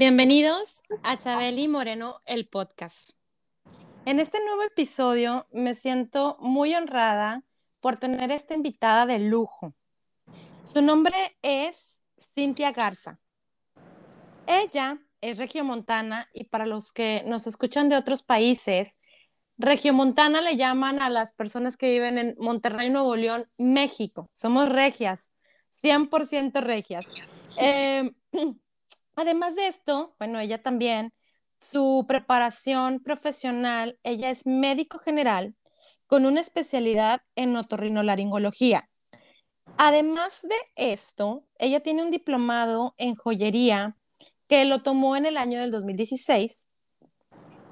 Bienvenidos a Chabeli Moreno, el podcast. En este nuevo episodio me siento muy honrada por tener esta invitada de lujo. Su nombre es Cintia Garza. Ella es regiomontana y para los que nos escuchan de otros países, regiomontana le llaman a las personas que viven en Monterrey, Nuevo León, México. Somos regias, 100% regias. Eh, Además de esto, bueno, ella también, su preparación profesional, ella es médico general con una especialidad en otorrinolaringología. Además de esto, ella tiene un diplomado en joyería que lo tomó en el año del 2016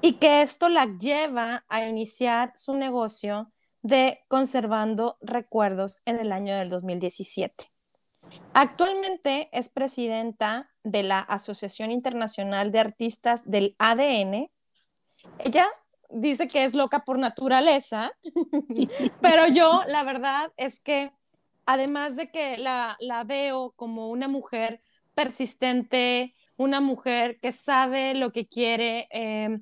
y que esto la lleva a iniciar su negocio de conservando recuerdos en el año del 2017. Actualmente es presidenta de la Asociación Internacional de Artistas del ADN. Ella dice que es loca por naturaleza, pero yo la verdad es que además de que la, veo como una mujer persistente, una mujer que sabe lo que quiere, em,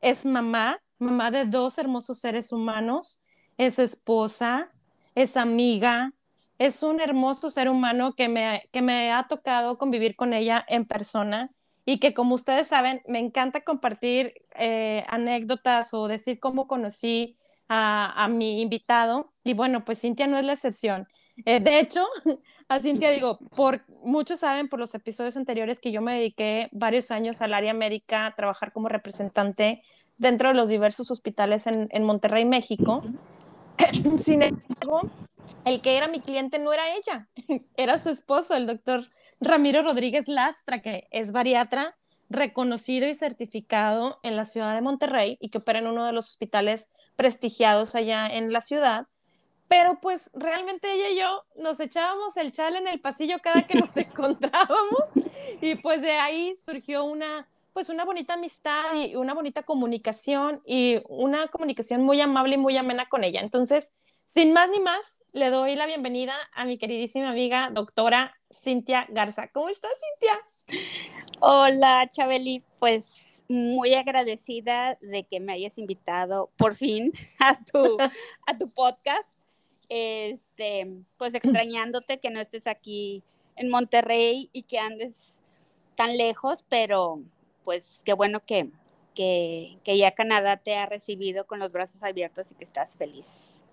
es mamá, mamá de dos hermosos seres humanos, es esposa, es amiga, es un hermoso ser humano que me, que me ha tocado convivir con ella en persona y que como ustedes saben, me encanta compartir eh, anécdotas o decir cómo conocí a, mi invitado. Y bueno, pues Cintia no es la excepción. Eh, de hecho, a Cintia digo, por, muchos saben por los episodios anteriores que yo me dediqué varios años al área médica, a trabajar como representante dentro de los diversos hospitales en, en Monterrey, México. Sin embargo, el que era mi cliente no era ella, era su esposo, el doctor Ramiro Rodríguez Lastra, que es bariatra reconocido y certificado en la ciudad de Monterrey y que opera en uno de los hospitales prestigiados allá en la ciudad. Pero pues realmente ella y yo nos echábamos el chal en el pasillo cada que nos encontrábamos y pues de ahí surgió una pues una bonita amistad y una bonita comunicación y una comunicación muy amable y muy amena con ella. Entonces, sin más ni más, le doy la bienvenida a mi queridísima amiga doctora Cintia Garza. ¿Cómo estás, Cintia? Hola, Chabeli. Pues muy agradecida de que me hayas invitado por fin a tu, a tu podcast. Este, pues extrañándote que no estés aquí en Monterrey y que andes tan lejos, pero pues qué bueno que, que, que ya Canadá te ha recibido con los brazos abiertos y que estás feliz.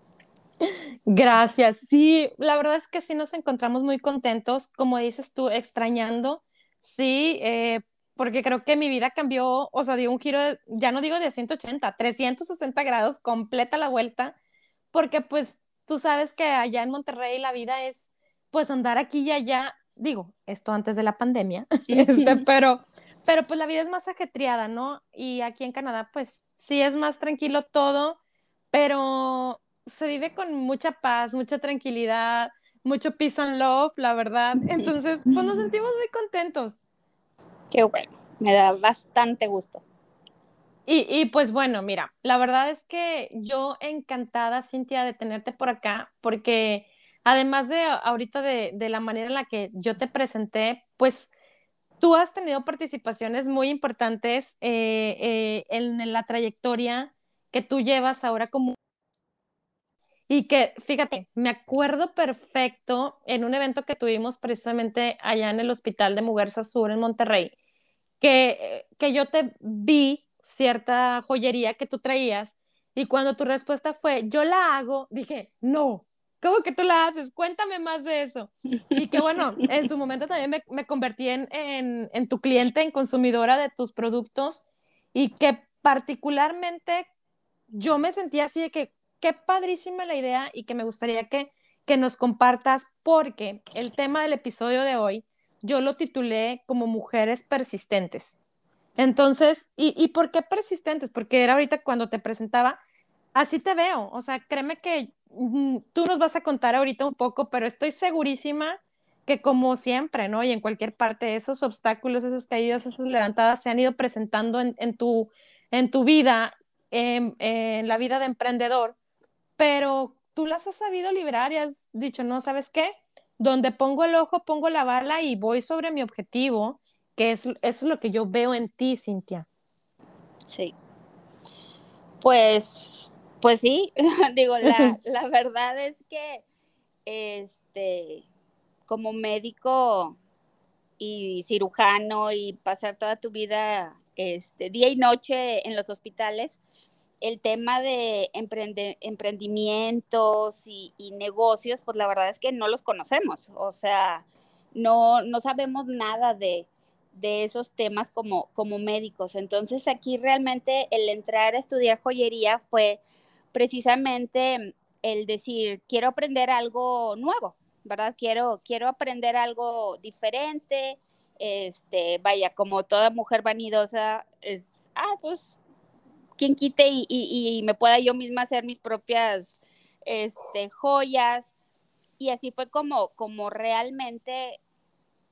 Gracias. Sí, la verdad es que sí nos encontramos muy contentos, como dices tú, extrañando, sí, eh, porque creo que mi vida cambió, o sea, dio un giro, ya no digo de 180, 360 grados, completa la vuelta, porque pues tú sabes que allá en Monterrey la vida es pues andar aquí y allá, digo, esto antes de la pandemia, este, pero, pero pues la vida es más ajetreada, ¿no? Y aquí en Canadá pues sí es más tranquilo todo, pero se vive con mucha paz, mucha tranquilidad, mucho peace and love, la verdad. Entonces, pues nos sentimos muy contentos. Qué bueno, me da bastante gusto. Y, y, pues bueno, mira, la verdad es que yo encantada, Cintia, de tenerte por acá, porque además de ahorita de, de la manera en la que yo te presenté, pues tú has tenido participaciones muy importantes eh, eh, en la trayectoria que tú llevas ahora como y que, fíjate, me acuerdo perfecto en un evento que tuvimos precisamente allá en el Hospital de Muguerza Sur en Monterrey, que, que yo te vi cierta joyería que tú traías y cuando tu respuesta fue, yo la hago, dije, no, ¿cómo que tú la haces? Cuéntame más de eso. Y que bueno, en su momento también me, me convertí en, en, en tu cliente, en consumidora de tus productos y que particularmente yo me sentía así de que, qué padrísima la idea y que me gustaría que, que nos compartas porque el tema del episodio de hoy yo lo titulé como mujeres persistentes. Entonces, ¿y, ¿y por qué persistentes? Porque era ahorita cuando te presentaba, así te veo, o sea, créeme que mm, tú nos vas a contar ahorita un poco, pero estoy segurísima que como siempre, ¿no? Y en cualquier parte, esos obstáculos, esas caídas, esas levantadas se han ido presentando en, en tu, en tu vida, en, en, la vida de emprendedor, pero tú las has sabido librar y has dicho, no, ¿sabes qué? Donde pongo el ojo, pongo la bala y voy sobre mi objetivo, que es, eso es lo que yo veo en ti, Cintia. Sí. Pues, pues sí, digo, la, la verdad es que, este, como médico y cirujano y pasar toda tu vida este, día y noche en los hospitales, el tema de emprendimientos y, negocios, pues la verdad es que no los conocemos, o sea, no, no sabemos nada de, de esos temas como, como médicos. Entonces aquí realmente el entrar a estudiar joyería fue precisamente el decir, quiero aprender algo nuevo, ¿verdad? Quiero, quiero aprender algo diferente, este, vaya, como toda mujer vanidosa, es, ah, pues, quien quite y, me pueda yo misma hacer mis propias este, joyas. Y así fue como, como realmente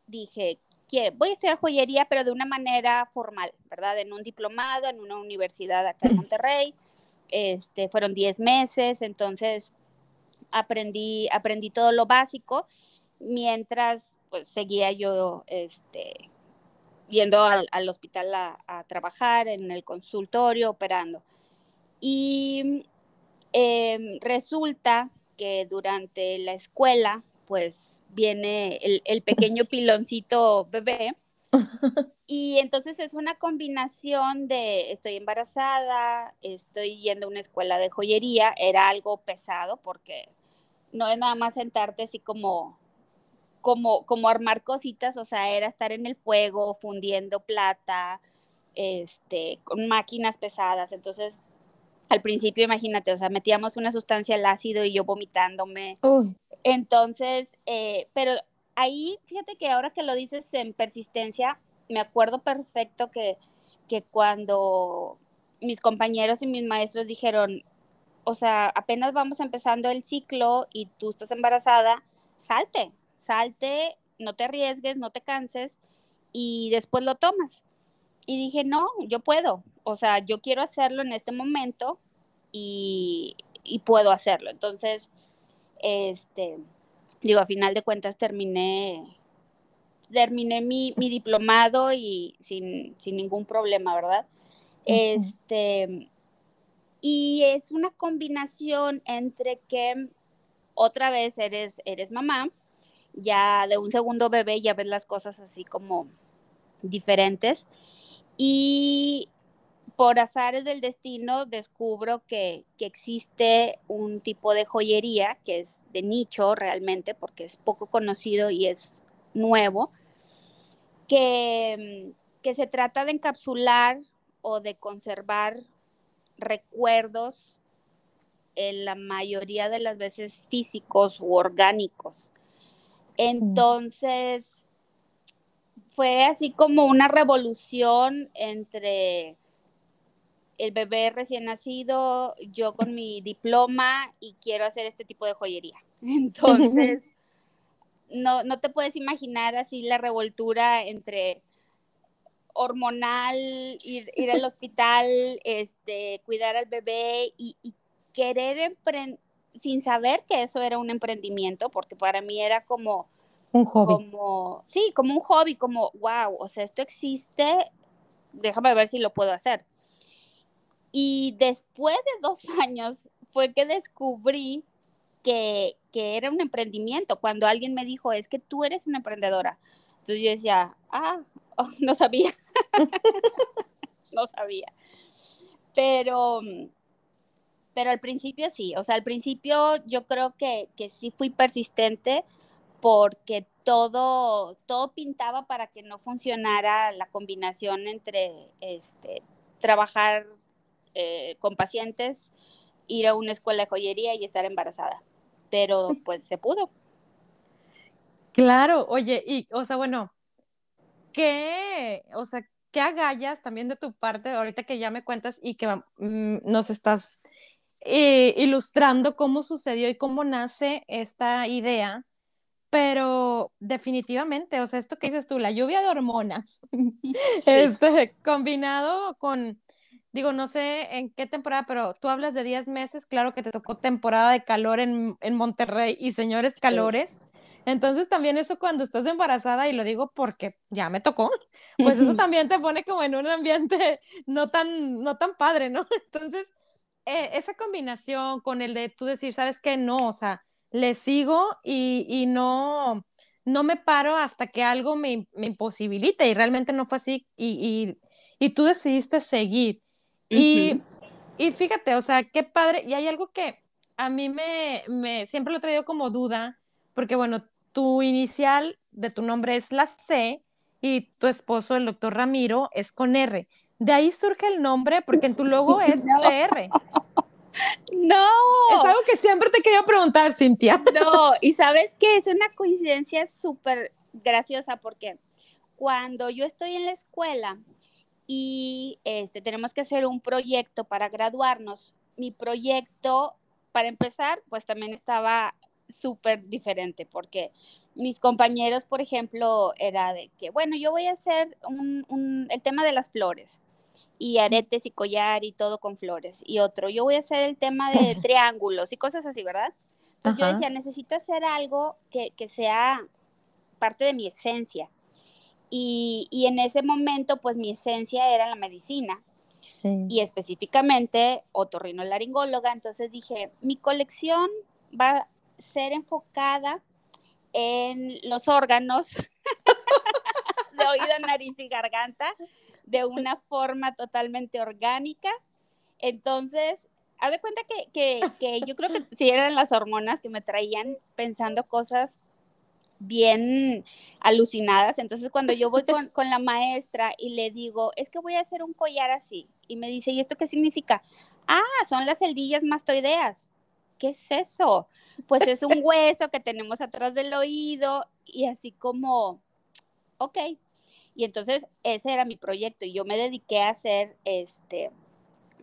dije, que voy a estudiar joyería, pero de una manera formal, ¿verdad? En un diplomado, en una universidad acá en Monterrey. Este, fueron 10 meses, entonces aprendí, aprendí todo lo básico, mientras pues seguía yo este, yendo al, al hospital a, trabajar, en el consultorio, operando. Y em, resulta que durante la escuela, pues viene el, el pequeño piloncito bebé. Y entonces es una combinación de estoy embarazada, estoy yendo a una escuela de joyería, era algo pesado porque no es nada más sentarte así como, como, como armar cositas, o sea, era estar en el fuego, fundiendo plata, este, con máquinas pesadas. Entonces, al principio, imagínate, o sea, metíamos una sustancia al ácido y yo vomitándome. Entonces, eh, pero ahí, fíjate que ahora que lo dices en persistencia, me acuerdo perfecto que, que cuando mis compañeros y mis maestros dijeron, o sea, apenas vamos empezando el ciclo y tú estás embarazada, salte, salte, no te arriesgues, no te canses y después lo tomas. Y dije, no, yo puedo, o sea, yo quiero hacerlo en este momento y, y puedo hacerlo. Entonces, este, digo, a final de cuentas terminé, terminé mi, mi diplomado y sin, sin, ningún problema, ¿verdad? Este, y es una combinación entre que otra vez eres, eres mamá, ya de un segundo bebé ya ves las cosas así como diferentes. Y por azares del destino descubro que, que, existe un tipo de joyería que es de nicho realmente, porque es poco conocido y es nuevo, que, que se trata de encapsular o de conservar recuerdos en la mayoría de las veces físicos u orgánicos. Entonces, fue así como una revolución entre el bebé recién nacido, yo con mi diploma y quiero hacer este tipo de joyería. Entonces, no, no te puedes imaginar así la revoltura entre hormonal, ir, ir al hospital, este, cuidar al bebé y, querer emprender, sin saber que eso era un emprendimiento, porque para mí era como... Un hobby. Como, sí, como un hobby, como, wow, o sea, esto existe, déjame ver si lo puedo hacer. Y después de dos años fue que descubrí que, que, era un emprendimiento. Cuando alguien me dijo, es que tú eres una emprendedora. Entonces yo decía, ah, no sabía. no sabía. Pero, pero al principio sí, o sea, al principio yo creo que, que sí fui persistente porque todo, todo pintaba para que no funcionara la combinación entre este, trabajar eh, con pacientes, ir a una escuela de joyería y estar embarazada. pero pues se pudo. Claro, oye, y, o sea, bueno, ¿qué, o sea, qué agallas también de tu parte ahorita que ya me cuentas y que mm, nos estás eh, ilustrando cómo sucedió y cómo nace esta idea? Pero definitivamente, o sea, esto que dices tú, la lluvia de hormonas, este, combinado con, digo, no sé en qué temporada, pero tú hablas de 10 meses, claro que te tocó temporada de calor en, en Monterrey y señores calores. Entonces también eso cuando estás embarazada, y lo digo porque ya me tocó, pues eso también te pone como en un ambiente no tan, no tan padre, ¿no? Entonces, eh, esa combinación con el de tú decir, ¿sabes qué? No, o sea, le sigo y, y no, no me paro hasta que algo me, me imposibilite y realmente no fue así y, y, y tú decidiste seguir. y, y fíjate, o sea, qué padre, y hay algo que a mí me, me siempre lo he traído como duda, porque bueno, tu inicial de tu nombre es la C y tu esposo, el doctor Ramiro, es con R. De ahí surge el nombre porque en tu logo es CR. No. Es algo que siempre te quería preguntar, Cintia. No, y sabes que es una coincidencia súper graciosa porque cuando yo estoy en la escuela y este, tenemos que hacer un proyecto para graduarnos, mi proyecto, para empezar, pues también estaba súper diferente porque mis compañeros, por ejemplo, era de que, bueno, yo voy a hacer un, el tema de las flores y aretes y collar y todo con flores. Y otro, yo voy a hacer el tema de triángulos y cosas así, ¿verdad? Entonces yo decía, necesito hacer algo que, que sea parte de mi esencia. Y, y, en ese momento, pues mi esencia era la medicina. Sí. Y específicamente otorrinolaringóloga. Entonces dije, mi colección va ser enfocada en los órganos de oído, nariz y garganta de una forma totalmente orgánica. Entonces, haz de cuenta que, que, yo creo que si eran las hormonas que me traían pensando cosas bien alucinadas. Entonces, cuando yo voy con, con, la maestra y le digo, es que voy a hacer un collar así, y me dice, ¿y esto qué significa? Ah, son las celdillas mastoideas. ¿qué es eso? Pues es un hueso que tenemos atrás del oído y así como, ok. Y entonces ese era mi proyecto y yo me dediqué a hacer este,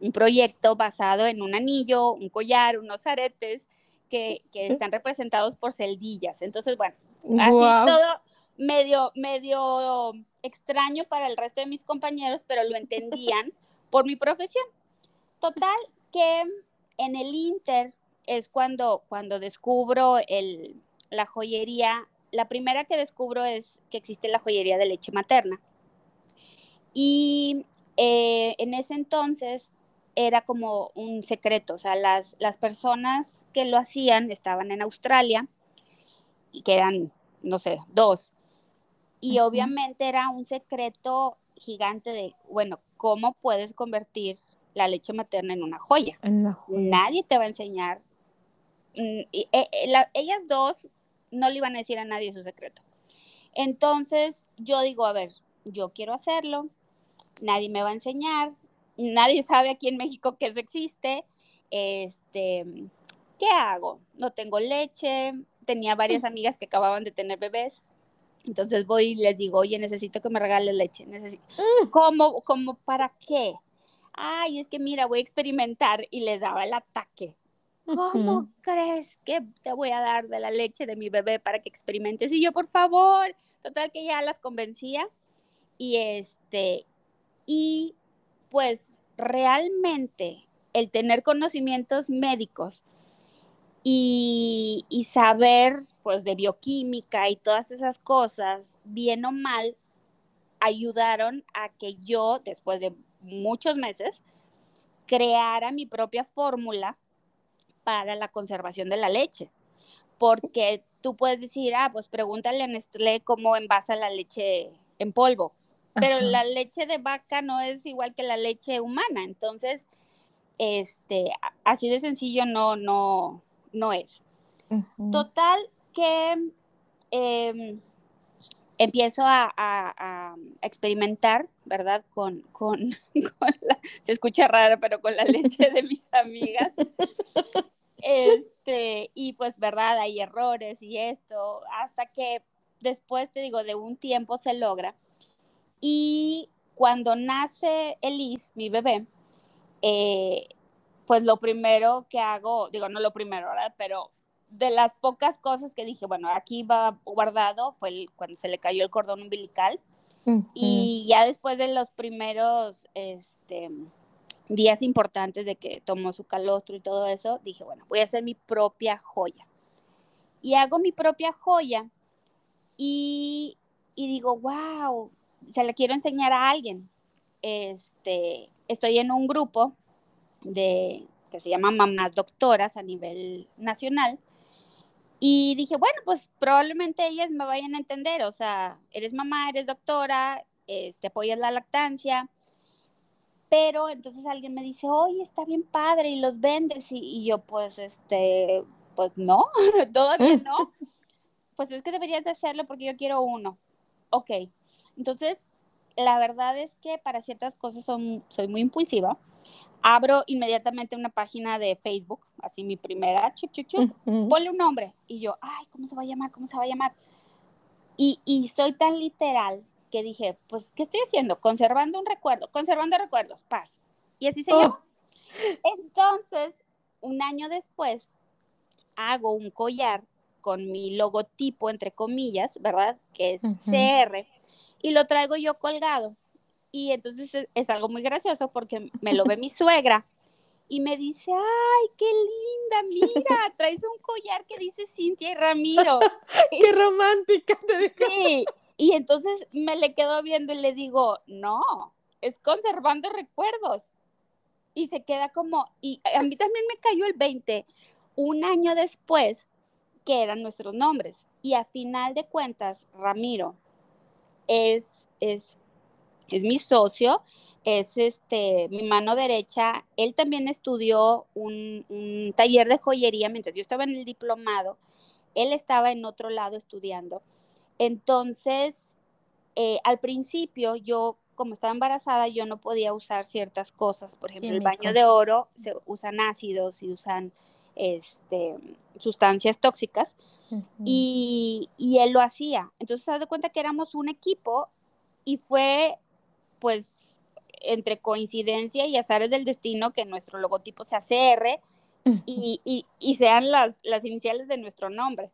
un proyecto basado en un anillo, un collar, unos aretes que, que están representados por celdillas. Entonces, bueno, así todo medio, medio extraño para el resto de mis compañeros, pero lo entendían por mi profesión. Total, que en el Inter es cuando, cuando descubro el, la joyería. La primera que descubro es que existe la joyería de leche materna. Y eh, en ese entonces era como un secreto, o sea, las, las personas que lo hacían estaban en Australia y que eran, no sé, dos. Y obviamente era un secreto gigante de, bueno, ¿cómo puedes convertir la leche materna en una joya? Nadie te va a enseñar Mm, eh, eh, ellas dos no le iban a decir a nadie su secreto. Entonces yo digo, a ver, yo quiero hacerlo, nadie me va a enseñar, nadie sabe aquí en México que eso existe. Este, ¿qué hago? No tengo leche, tenía varias mm. amigas que acababan de tener bebés. Entonces voy y les digo, oye, necesito que me regale leche. Necesito... Mm. ¿Cómo, ¿Cómo para qué? Ay, es que mira, voy a experimentar y les daba el ataque. ¿Cómo crees que te voy a dar de la leche de mi bebé para que experimentes? Y yo, por favor, total que ya las convencía. Y este, y pues realmente el tener conocimientos médicos y, y saber pues de bioquímica y todas esas cosas, bien o mal, ayudaron a que yo, después de muchos meses, creara mi propia fórmula para la conservación de la leche. Porque tú puedes decir, ah, pues pregúntale a Nestlé cómo envasa la leche en polvo. Pero la leche de vaca no es igual que la leche humana. Entonces, este, así de sencillo no, no, no es. Total que em, empiezo a, experimentar, ¿verdad? Con, con, se escucha raro, pero con la leche de mis amigas. Y pues, ¿verdad? Hay errores y esto, hasta que después, te digo, de un tiempo se logra. Y cuando nace Elise, mi bebé, eh, pues lo primero que hago, digo, no lo primero, ¿verdad? Pero de las pocas cosas que dije, bueno, aquí va guardado, fue cuando se le cayó el cordón umbilical. Y ya después de los primeros este, días importantes de que tomó su calostro y todo eso, dije, bueno, voy a hacer mi propia joya. Y hago mi propia joya y, y digo, wow, se la quiero enseñar a alguien. Este, estoy en un grupo de, que se llama Mamás Doctoras a nivel nacional. Y dije, bueno, pues probablemente ellas me vayan a entender, o sea, eres mamá, eres doctora, este, apoyas la lactancia, pero entonces alguien me dice, oye, está bien padre y los vendes, y, y yo pues, este, pues no, todavía no, pues es que deberías de hacerlo porque yo quiero uno. Ok, entonces, la verdad es que para ciertas cosas son, soy muy impulsiva. Abro inmediatamente una página de Facebook, así mi primera, chuc, chuc, chuc, ponle un nombre. Y yo, ay, ¿cómo se va a llamar? ¿Cómo se va a llamar? Y, y soy tan literal que dije, pues, ¿qué estoy haciendo? Conservando un recuerdo, conservando recuerdos, paz. Y así se oh. Entonces, un año después, hago un collar con mi logotipo, entre comillas, ¿verdad? Que es CR y lo traigo yo colgado. Y entonces es, algo muy gracioso porque me lo ve mi suegra y me dice, ay, qué linda, mira, traes un collar que dice Cintia y Ramiro. qué romántica. Te Sí, y entonces me le quedo viendo y le digo, no, es conservando recuerdos. Y se queda como, y a mí también me cayó el 20, un año después, que eran nuestros nombres. Y a final de cuentas, Ramiro es, es, es mi socio, es este, mi mano derecha. Él también estudió un, un, taller de joyería mientras yo estaba en el diplomado. Él estaba en otro lado estudiando. Entonces, eh, al principio yo, como estaba embarazada, yo no podía usar ciertas cosas. Por ejemplo, el baño de oro, se usan ácidos y usan este, sustancias tóxicas y, y, él lo hacía. Entonces se da cuenta que éramos un equipo y fue pues entre coincidencia y azares del destino que nuestro logotipo sea CR y, y, y sean las, las iniciales de nuestro nombre.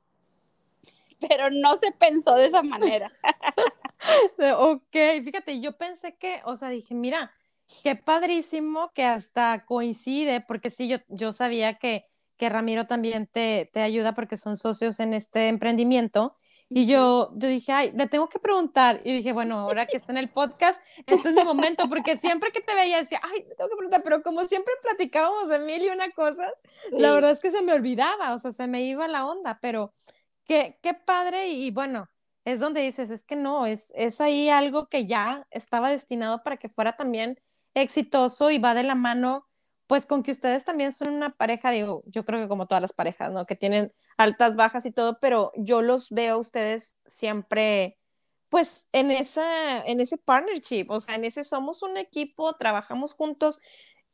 Pero no se pensó de esa manera. ok, fíjate, yo pensé que, o sea, dije, mira, qué padrísimo que hasta coincide, porque sí, yo, yo sabía que que Ramiro también te, te ayuda porque son socios en este emprendimiento. Y yo, yo dije, ay, le tengo que preguntar. Y dije, bueno, ahora que está en el podcast, este es mi momento, porque siempre que te veía decía, ay, le tengo que preguntar, pero como siempre platicábamos de mil y una cosa, la verdad es que se me olvidaba, o sea, se me iba la onda, pero qué, qué padre. Y, bueno, es donde dices, es que no, es, es ahí algo que ya estaba destinado para que fuera también exitoso y va de la mano pues con que ustedes también son una pareja, digo, yo creo que como todas las parejas, ¿no? Que tienen altas, bajas y todo, pero yo los veo a ustedes siempre, pues en, esa, en ese partnership, o sea, en ese somos un equipo, trabajamos juntos,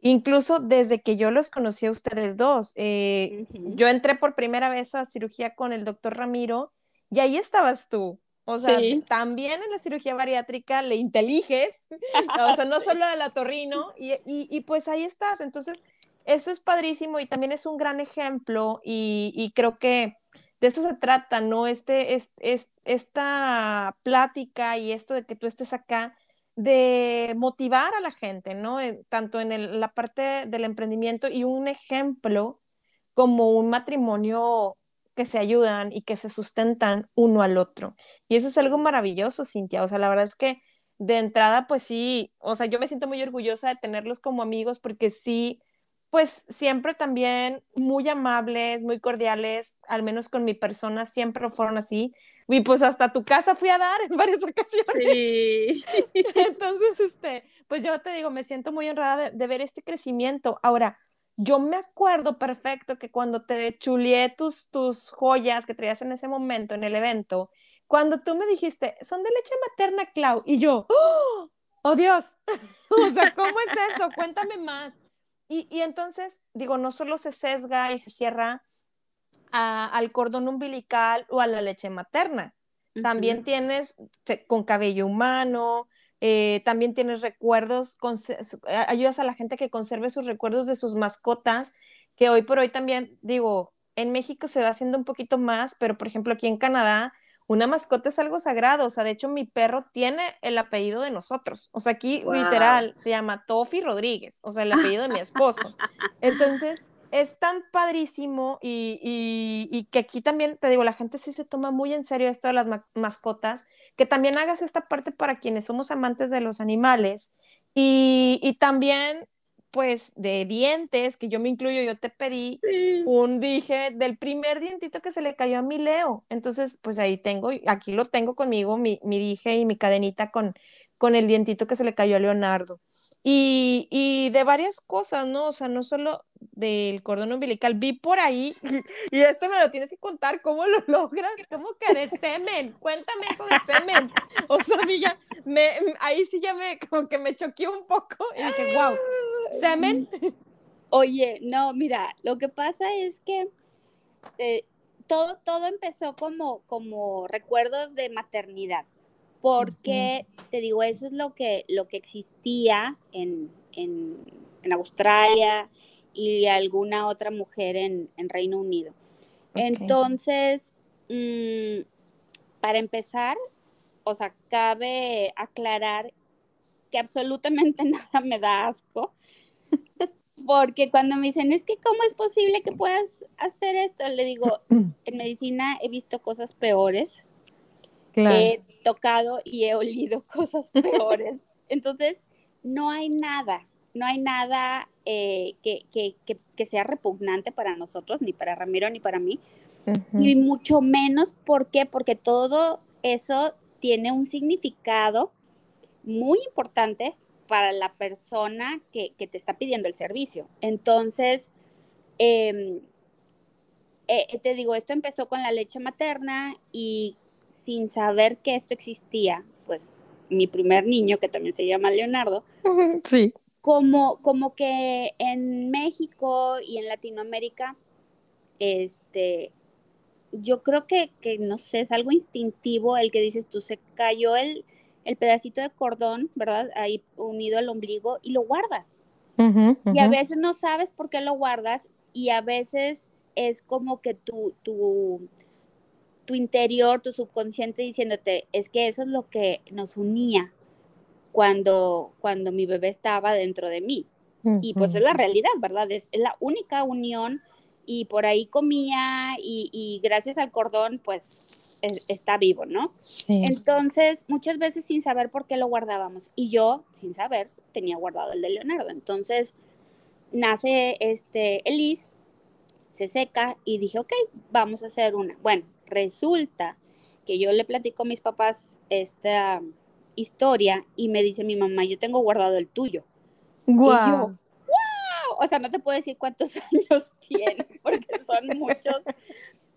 incluso desde que yo los conocí a ustedes dos. Eh, yo entré por primera vez a cirugía con el doctor Ramiro y ahí estabas tú. O sea, también en la cirugía bariátrica le inteliges, o sea, no solo a la torrino, y, y, y, pues ahí estás. Entonces, eso es padrísimo y también es un gran ejemplo y, y creo que de eso se trata, ¿no? Este, es, es, esta plática y esto de que tú estés acá, de motivar a la gente, ¿no? tanto en el, la parte del emprendimiento y un ejemplo como un matrimonio que se ayudan y que se sustentan uno al otro. Y eso es algo maravilloso, Cintia. O sea, la verdad es que de entrada, pues sí, o sea, yo me siento muy orgullosa de tenerlos como amigos porque sí, pues siempre también muy amables, muy cordiales, al menos con mi persona, siempre fueron así. Y pues hasta tu casa fui a dar en varias ocasiones. Sí. Entonces, este, pues yo te digo, me siento muy honrada de, de ver este crecimiento. Ahora, yo me acuerdo perfecto que cuando te chulié tus, tus joyas que traías en ese momento en el evento, cuando tú me dijiste, son de leche materna, Clau, y yo, ¡oh, oh Dios! o sea, ¿cómo es eso? Cuéntame más. Y, y, entonces, digo, no solo se sesga y se cierra al cordón umbilical o a la leche materna. También tienes con cabello humano, eh, también tienes recuerdos, ayudas a la gente que conserve sus recuerdos de sus mascotas, que hoy por hoy también, digo, en México se va haciendo un poquito más, pero por ejemplo aquí en Canadá, una mascota es algo sagrado, o sea, de hecho mi perro tiene el apellido de nosotros, o sea, aquí literal se llama Tofi Rodríguez, o sea, el apellido de mi esposo. Entonces, es tan padrísimo y, que aquí también, te digo, la gente sí se toma muy en serio esto de las mascotas, que también hagas esta parte para quienes somos amantes de los animales y, también pues de dientes, que yo me incluyo, yo te pedí un dije del primer dientito que se le cayó a mi Leo. Entonces, pues ahí tengo, aquí lo tengo conmigo, mi, mi dije y mi cadenita con, con el dientito que se le cayó a Leonardo. Y, y, de varias cosas, ¿no? O sea, no solo del cordón umbilical, vi por ahí, y esto me lo tienes que contar, ¿cómo lo logras? ¿Cómo que de semen? Cuéntame eso de semen. O sea, ya, me, ahí sí ya me, como que me choqueó un poco, y dije, wow, ¿semen? Oye, no, mira, lo que pasa es que eh, todo, todo empezó como, como recuerdos de maternidad porque te digo, eso es lo que, lo que existía en, Australia y alguna otra mujer en, Reino Unido. Entonces, mm, para empezar, o sea, cabe aclarar que absolutamente nada me da asco. Porque cuando me dicen, es que cómo es posible que puedas hacer esto, le digo, en medicina he visto cosas peores. Claro tocado y he olido cosas peores. Entonces, no hay nada, no hay nada eh, que, sea repugnante para nosotros, ni para Ramiro, ni para mí. Y mucho menos, ¿por qué? Porque todo eso tiene un significado muy importante para la persona que, te está pidiendo el servicio. Entonces, em, eh, te digo, esto empezó con la leche materna y sin saber que esto existía, pues mi primer niño, que también se llama Leonardo, sí. como, como que en México y en Latinoamérica, este, yo creo que, que, no sé, es algo instintivo el que dices tú, se cayó el, el pedacito de cordón, ¿verdad? Ahí unido al ombligo y lo guardas. Y a veces no sabes por qué lo guardas y a veces es como que tu, tu, tu interior, tu subconsciente diciéndote, es que eso es lo que nos unía cuando, cuando mi bebé estaba dentro de mí. Y pues es la realidad, ¿verdad? Es, la única unión y por ahí comía y, gracias al cordón, pues está vivo, ¿no? Entonces, muchas veces sin saber por qué lo guardábamos. Y yo, sin saber, tenía guardado el de Leonardo. Entonces, nace este Elise, se seca y dije, ok, vamos a hacer una. Bueno, Resulta que yo le platico a mis papás esta historia y me dice mi mamá, yo tengo guardado el tuyo. Wow. O sea, no te puedo decir cuántos años tiene, porque son muchos.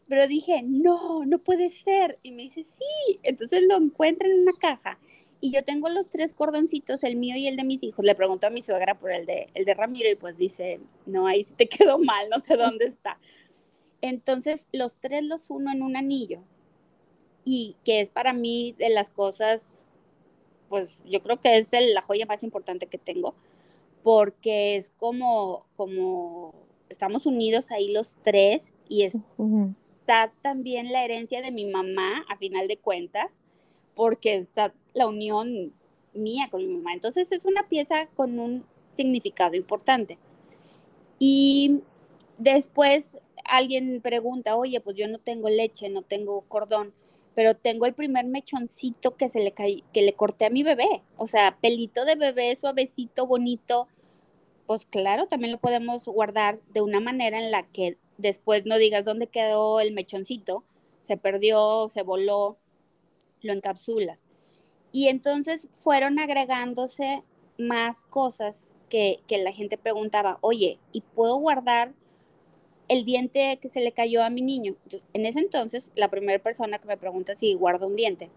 Pero dije, no, no puede ser. Y me dice, sí. Entonces lo encuentra en una caja. Y yo tengo los tres cordoncitos, el mío y el de mis hijos. Le pregunto a mi suegra por el de, el de Ramiro y pues dice, no, ahí te quedó mal, no sé dónde está. Entonces, los tres los uno en un anillo. Y que es para mí de las cosas, pues yo creo que es la joya más importante que tengo, porque es como, como estamos unidos ahí los tres y está también la herencia de mi mamá, a final de cuentas, porque está la unión mía con mi mamá. Entonces es una pieza con un significado importante. Y después alguien pregunta, oye, pues yo no tengo leche, no tengo cordón, pero tengo el primer mechoncito que se le que le corté a mi bebé, o sea, pelito de bebé, suavecito, bonito, pues claro, también lo podemos guardar de una manera en la que después no digas dónde quedó el mechoncito, se perdió, se voló, lo encapsulas. Y entonces fueron agregándose más cosas que, que la gente preguntaba, oye, ¿y puedo guardar el diente que se le cayó a mi niño. en ese entonces, la primera persona que me pregunta si guarda un diente,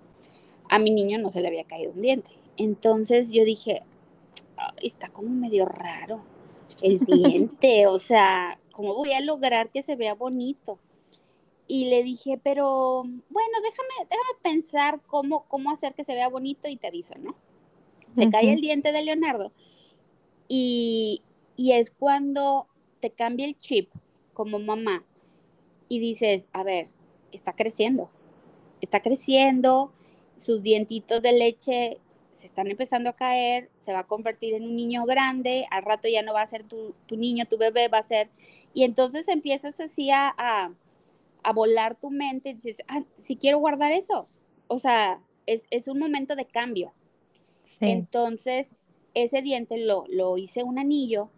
a mi niño no se le había caído un diente. Entonces yo dije, está como medio raro el diente, o sea, ¿cómo voy a lograr que se vea bonito? y le dije, pero bueno, déjame, déjame pensar cómo, cómo hacer que se vea bonito y te aviso, ¿no? Se cae el diente de Leonardo y, y es cuando te cambia el chip como mamá y dices, a ver, está creciendo, está creciendo, sus dientitos de leche se están empezando a caer, se va a convertir en un niño grande, al rato ya no va a ser tu, niño, tu bebé va a ser, y entonces empiezas así a, a, volar tu mente y dices, ah, si quiero guardar eso, o sea, es, es un momento de cambio. Entonces, ese diente lo, lo hice un anillo,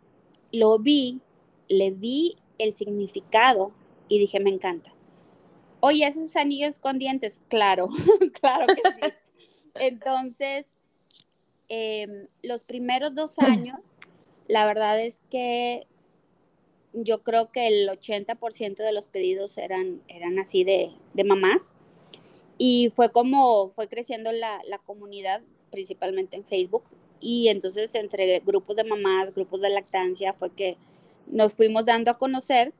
lo vi, le di el significado y dije, me encanta. Oye, esos anillos con dientes, claro, claro que sí. Entonces, em, los primeros dos años, la verdad es que yo creo que el 80% de los pedidos eran, eran así de, de, mamás. Y fue como fue creciendo la, la comunidad, principalmente en Facebook. Y entonces entre grupos de mamás, grupos de lactancia, fue que nos fuimos dando a conocer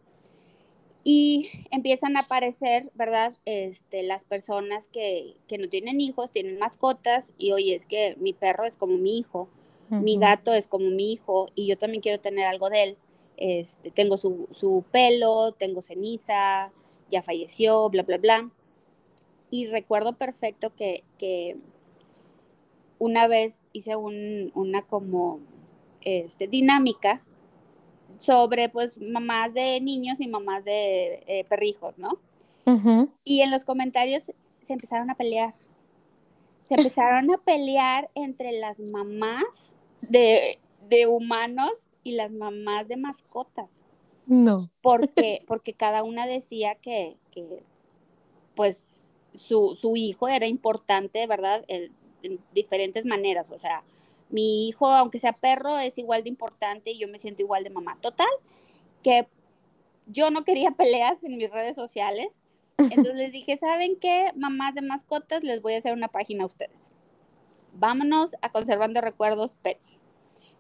y empiezan a aparecer, ¿verdad? Este, las personas que, que, no tienen hijos, tienen mascotas y oye, es que mi perro es como mi hijo, mi gato es como mi hijo y yo también quiero tener algo de él. Este, tengo su, su pelo, tengo ceniza, ya falleció, bla, bla, bla. Y recuerdo perfecto que, que una vez hice un, una como este, dinámica sobre pues mamás de niños y mamás de eh, perrijos, ¿no? Y en los comentarios se empezaron a pelear. Se empezaron a pelear entre las mamás de, humanos y las mamás de mascotas. No. Porque, porque cada una decía que, que pues su, su, hijo era importante, ¿verdad? en diferentes maneras. O sea, mi hijo, aunque sea perro, es igual de importante y yo me siento igual de mamá. Total, que yo no quería peleas en mis redes sociales. Entonces les dije, ¿saben qué? Mamás de mascotas, les voy a hacer una página a ustedes. Vámonos a Conservando Recuerdos Pets.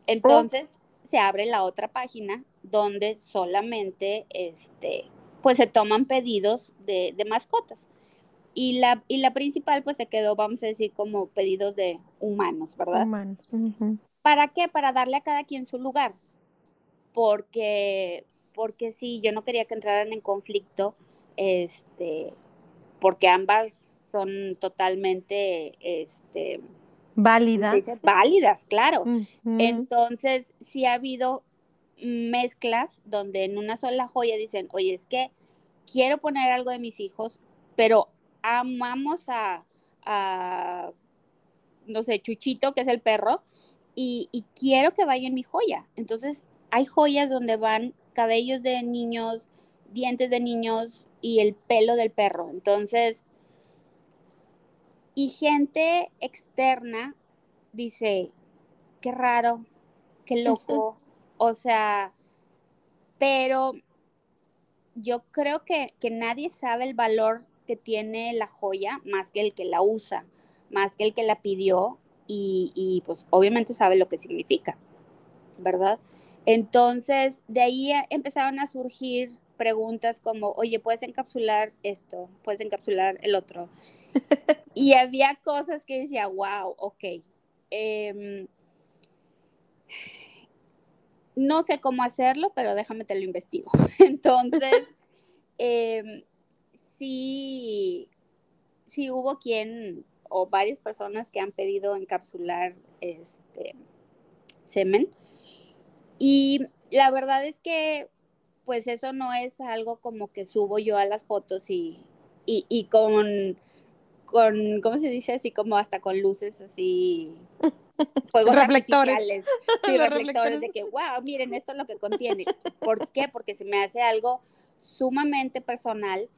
Entonces se abre la otra página donde solamente, este, pues se toman pedidos de, de mascotas. Y la, y la principal pues se quedó, vamos a decir, como pedidos de humanos, ¿verdad? Humanos. ¿Para qué? Para darle a cada quien su lugar. Porque, porque sí, yo no quería que entraran en conflicto, este, porque ambas son totalmente, este, válidas. Válidas, claro. Entonces, sí ha habido mezclas donde en una sola joya dicen, oye, es que quiero poner algo de mis hijos, pero amamos a, no sé, Chuchito, que es el perro, y, quiero que vaya en mi joya. Entonces, hay joyas donde van cabellos de niños, dientes de niños y el pelo del perro. Entonces, y gente externa dice, qué raro, qué loco, o sea, pero yo creo que, que nadie sabe el valor que tiene la joya más que el que la usa, más que el que la pidió y, pues obviamente sabe lo que significa, ¿verdad? Entonces, de ahí empezaron a surgir preguntas como, oye, ¿puedes encapsular esto? ¿Puedes encapsular el otro? y había cosas que decía, wow, ok. Em, no sé cómo hacerlo, pero déjame te lo investigo. Entonces, eh, sí, sí hubo quien o varias personas que han pedido encapsular este semen. Y la verdad es que pues eso no es algo como que subo yo a las fotos y, y, con, con, ¿cómo se dice? Así como hasta con luces así, fuegos reflectores. Sí, reflectores de que, wow, miren, esto es lo que contiene. ¿Por qué? Porque se me hace algo sumamente personal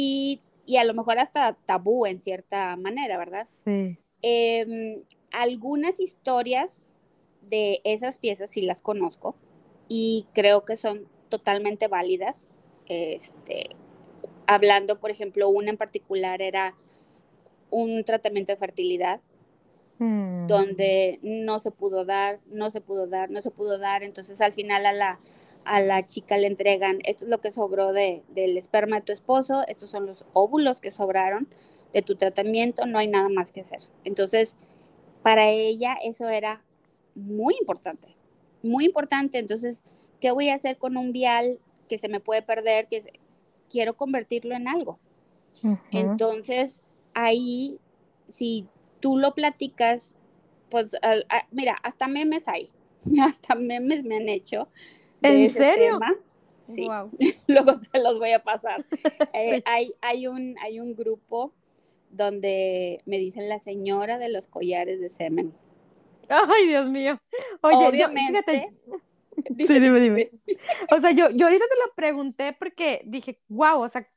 y, a lo mejor hasta tabú en cierta manera, ¿verdad? Sí. Em, algunas historias de esas piezas sí las conozco y creo que son totalmente válidas. Este, hablando, por ejemplo, una en particular era un tratamiento de fertilidad mm. donde no se pudo dar, no se pudo dar, no se pudo dar. Entonces al final a la, a la chica le entregan, esto es lo que sobró de, del esperma de tu esposo, estos son los óvulos que sobraron de tu tratamiento, no hay nada más que hacer. Entonces, para ella eso era muy importante, muy importante. Entonces, ¿qué voy a hacer con un vial que se me puede perder? Que quiero convertirlo en algo. Entonces, ahí, si tú lo platicas, pues, mira, hasta memes hay, hasta memes me han hecho ¿En serio? Sí, luego te los voy a pasar. Eh, hay, hay, un, hay un grupo donde me dicen la señora de los collares de semen. Ay, Dios mío. Oye, fíjate. sí, dime, dime. O sea, yo, yo ahorita te lo pregunté porque dije, wow, o sea,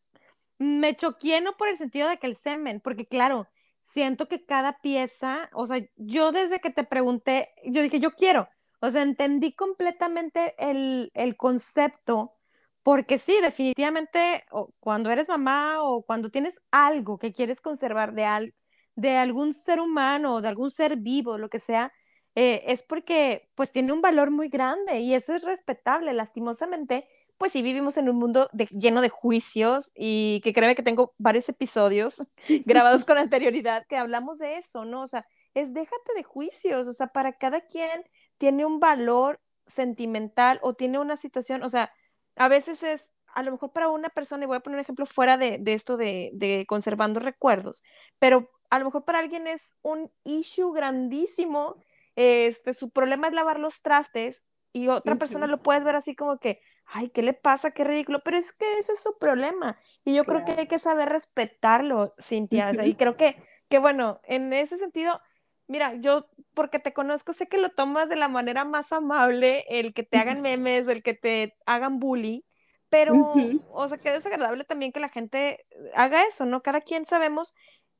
me choqué no por el sentido de que el semen, porque claro, siento que cada pieza, o sea, yo desde que te pregunté, yo dije, yo quiero, o sea, entendí completamente el, concepto, porque sí, definitivamente cuando eres mamá o cuando tienes algo que quieres conservar de, de algún ser humano o de algún ser vivo, lo que sea, eh, es porque pues tiene un valor muy grande y eso es respetable. Lastimosamente, pues sí vivimos en un mundo lleno de juicios y que créeme que tengo varios episodios grabados con anterioridad que hablamos de eso, ¿no? O sea, es déjate de juicios, o sea, para cada quien tiene un valor sentimental o tiene una situación, o sea, a veces es, a lo mejor para una persona, y voy a poner un ejemplo fuera de, esto de, conservando recuerdos, pero a lo mejor para alguien es un issue grandísimo, este, su problema es lavar los trastes y otra persona lo puedes ver así como que, ay, ¿qué le pasa? Qué ridículo, pero es que ese es su problema y yo creo que hay que saber respetarlo, Cintia, y creo que, que bueno, en ese sentido, mira, yo porque te conozco, sé que lo tomas de la manera más amable, el que te hagan memes, el que te hagan bully, pero, o sea, que es desagradable también que la gente haga eso, ¿no? Cada quien sabemos,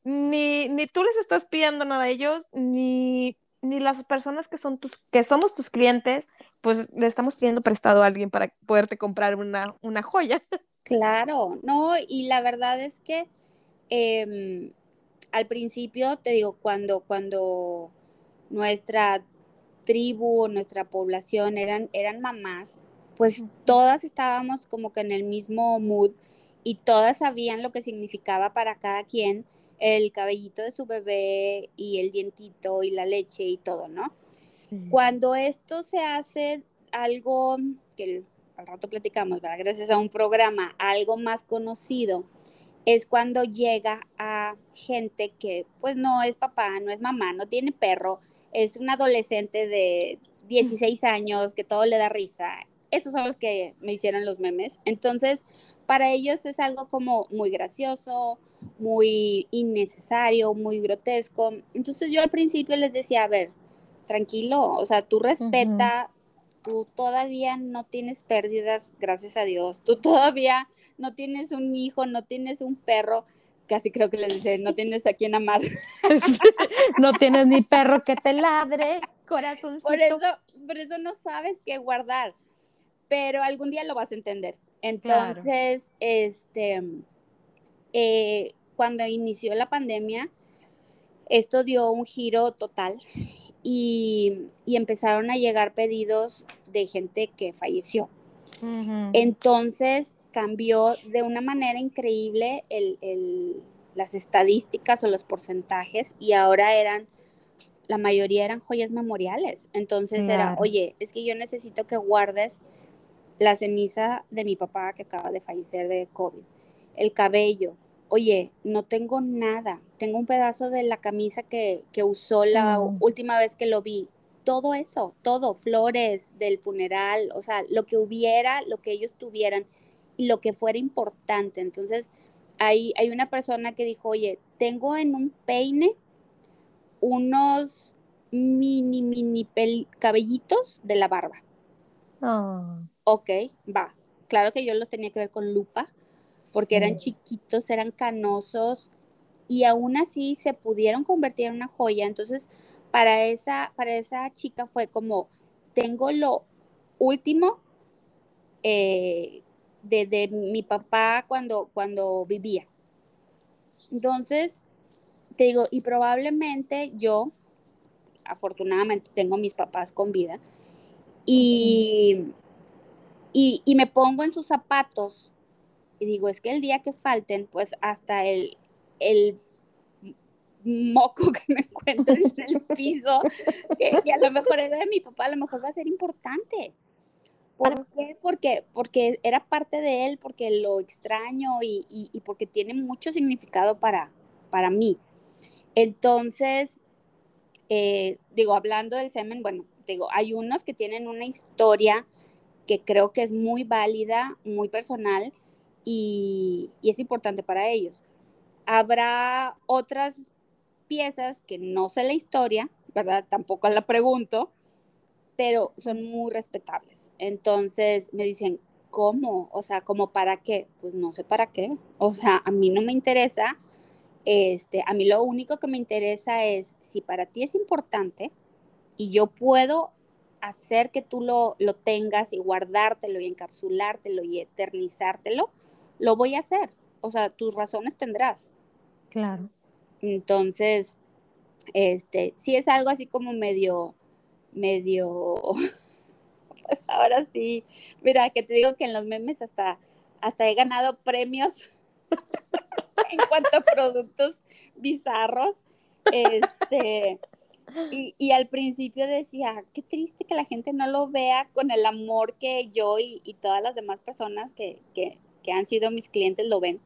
ni, ni tú les estás pidiendo nada a ellos, ni, ni las personas que son tus, que somos tus clientes, pues le estamos pidiendo prestado a alguien para poderte comprar una, una joya. Claro, no, y la verdad es que em, al principio, te digo, cuando, cuando nuestra tribu, nuestra población eran, eran mamás, pues todas estábamos como que en el mismo mood y todas sabían lo que significaba para cada quien el cabellito de su bebé y el dientito y la leche y todo, ¿no? Cuando esto se hace algo que al rato platicamos, ¿verdad? Gracias a un programa, algo más conocido, es cuando llega a gente que pues no es papá, no es mamá, no tiene perro, es un adolescente de 16 años que todo le da risa. Esos son los que me hicieron los memes. Entonces, para ellos es algo como muy gracioso, muy innecesario, muy grotesco. Entonces yo al principio les decía, a ver, tranquilo, o sea, tú respeta, tú todavía no tienes pérdidas, gracias a Dios, tú todavía no tienes un hijo, no tienes un perro, casi creo que les dice, no tienes a quien amar. no tienes ni perro que te ladre, corazoncito. Por eso, por eso no sabes qué guardar, pero algún día lo vas a entender. Entonces, este, eh, cuando inició la pandemia, esto dio un giro total y, empezaron a llegar pedidos de gente que falleció. Entonces, cambió de una manera increíble el, las estadísticas o los porcentajes y ahora eran, la mayoría eran joyas memoriales. Entonces era, oye, es que yo necesito que guardes la ceniza de mi papá que acaba de fallecer de COVID, el cabello. Oye, no tengo nada, tengo un pedazo de la camisa que, usó la última vez que lo vi. Todo eso, todo, flores del funeral, o sea, lo que hubiera, lo que ellos tuvieran lo que fuera importante. Entonces, hay, hay una persona que dijo, oye, tengo en un peine unos mini, mini cabellitos de la barba. Ah. Ok, va. Claro que yo los tenía que ver con lupa, porque eran chiquitos, eran canosos, y aún así se pudieron convertir en una joya. Entonces, para esa, para esa chica fue como, tengo lo último eh, de, mi papá cuando, cuando vivía. Entonces, te digo, y probablemente yo, afortunadamente tengo mis papás con vida, y Y, me pongo en sus zapatos y digo, es que el día que falten, pues hasta el, el moco que me encuentro en el piso, que, a lo mejor era de mi papá, a lo mejor va a ser importante. ¿Por qué? Porque, porque era parte de él, porque lo extraño y, y, porque tiene mucho significado para, para mí. Entonces, eh, digo, hablando del semen, bueno, digo, hay unos que tienen una historia que creo que es muy válida, muy personal y, y es importante para ellos. Habrá otras piezas que no sé la historia, ¿verdad? Tampoco la pregunto, pero son muy respetables. Entonces me dicen, ¿cómo? O sea, ¿cómo para qué? Pues no sé para qué. O sea, a mí no me interesa. Este, a mí lo único que me interesa es si para ti es importante y yo puedo hacer que tú lo, lo tengas y guardártelo y encapsulártelo y eternizártelo, lo voy a hacer. O sea, tus razones tendrás. Claro. Entonces, este, sí es algo así como medio, medio, pues ahora sí, mira, que te digo que en los memes hasta, hasta he ganado premios en cuanto a productos bizarros. Este, y, al principio decía, qué triste que la gente no lo vea con el amor que yo y, todas las demás personas que, que, que, han sido mis clientes lo ven.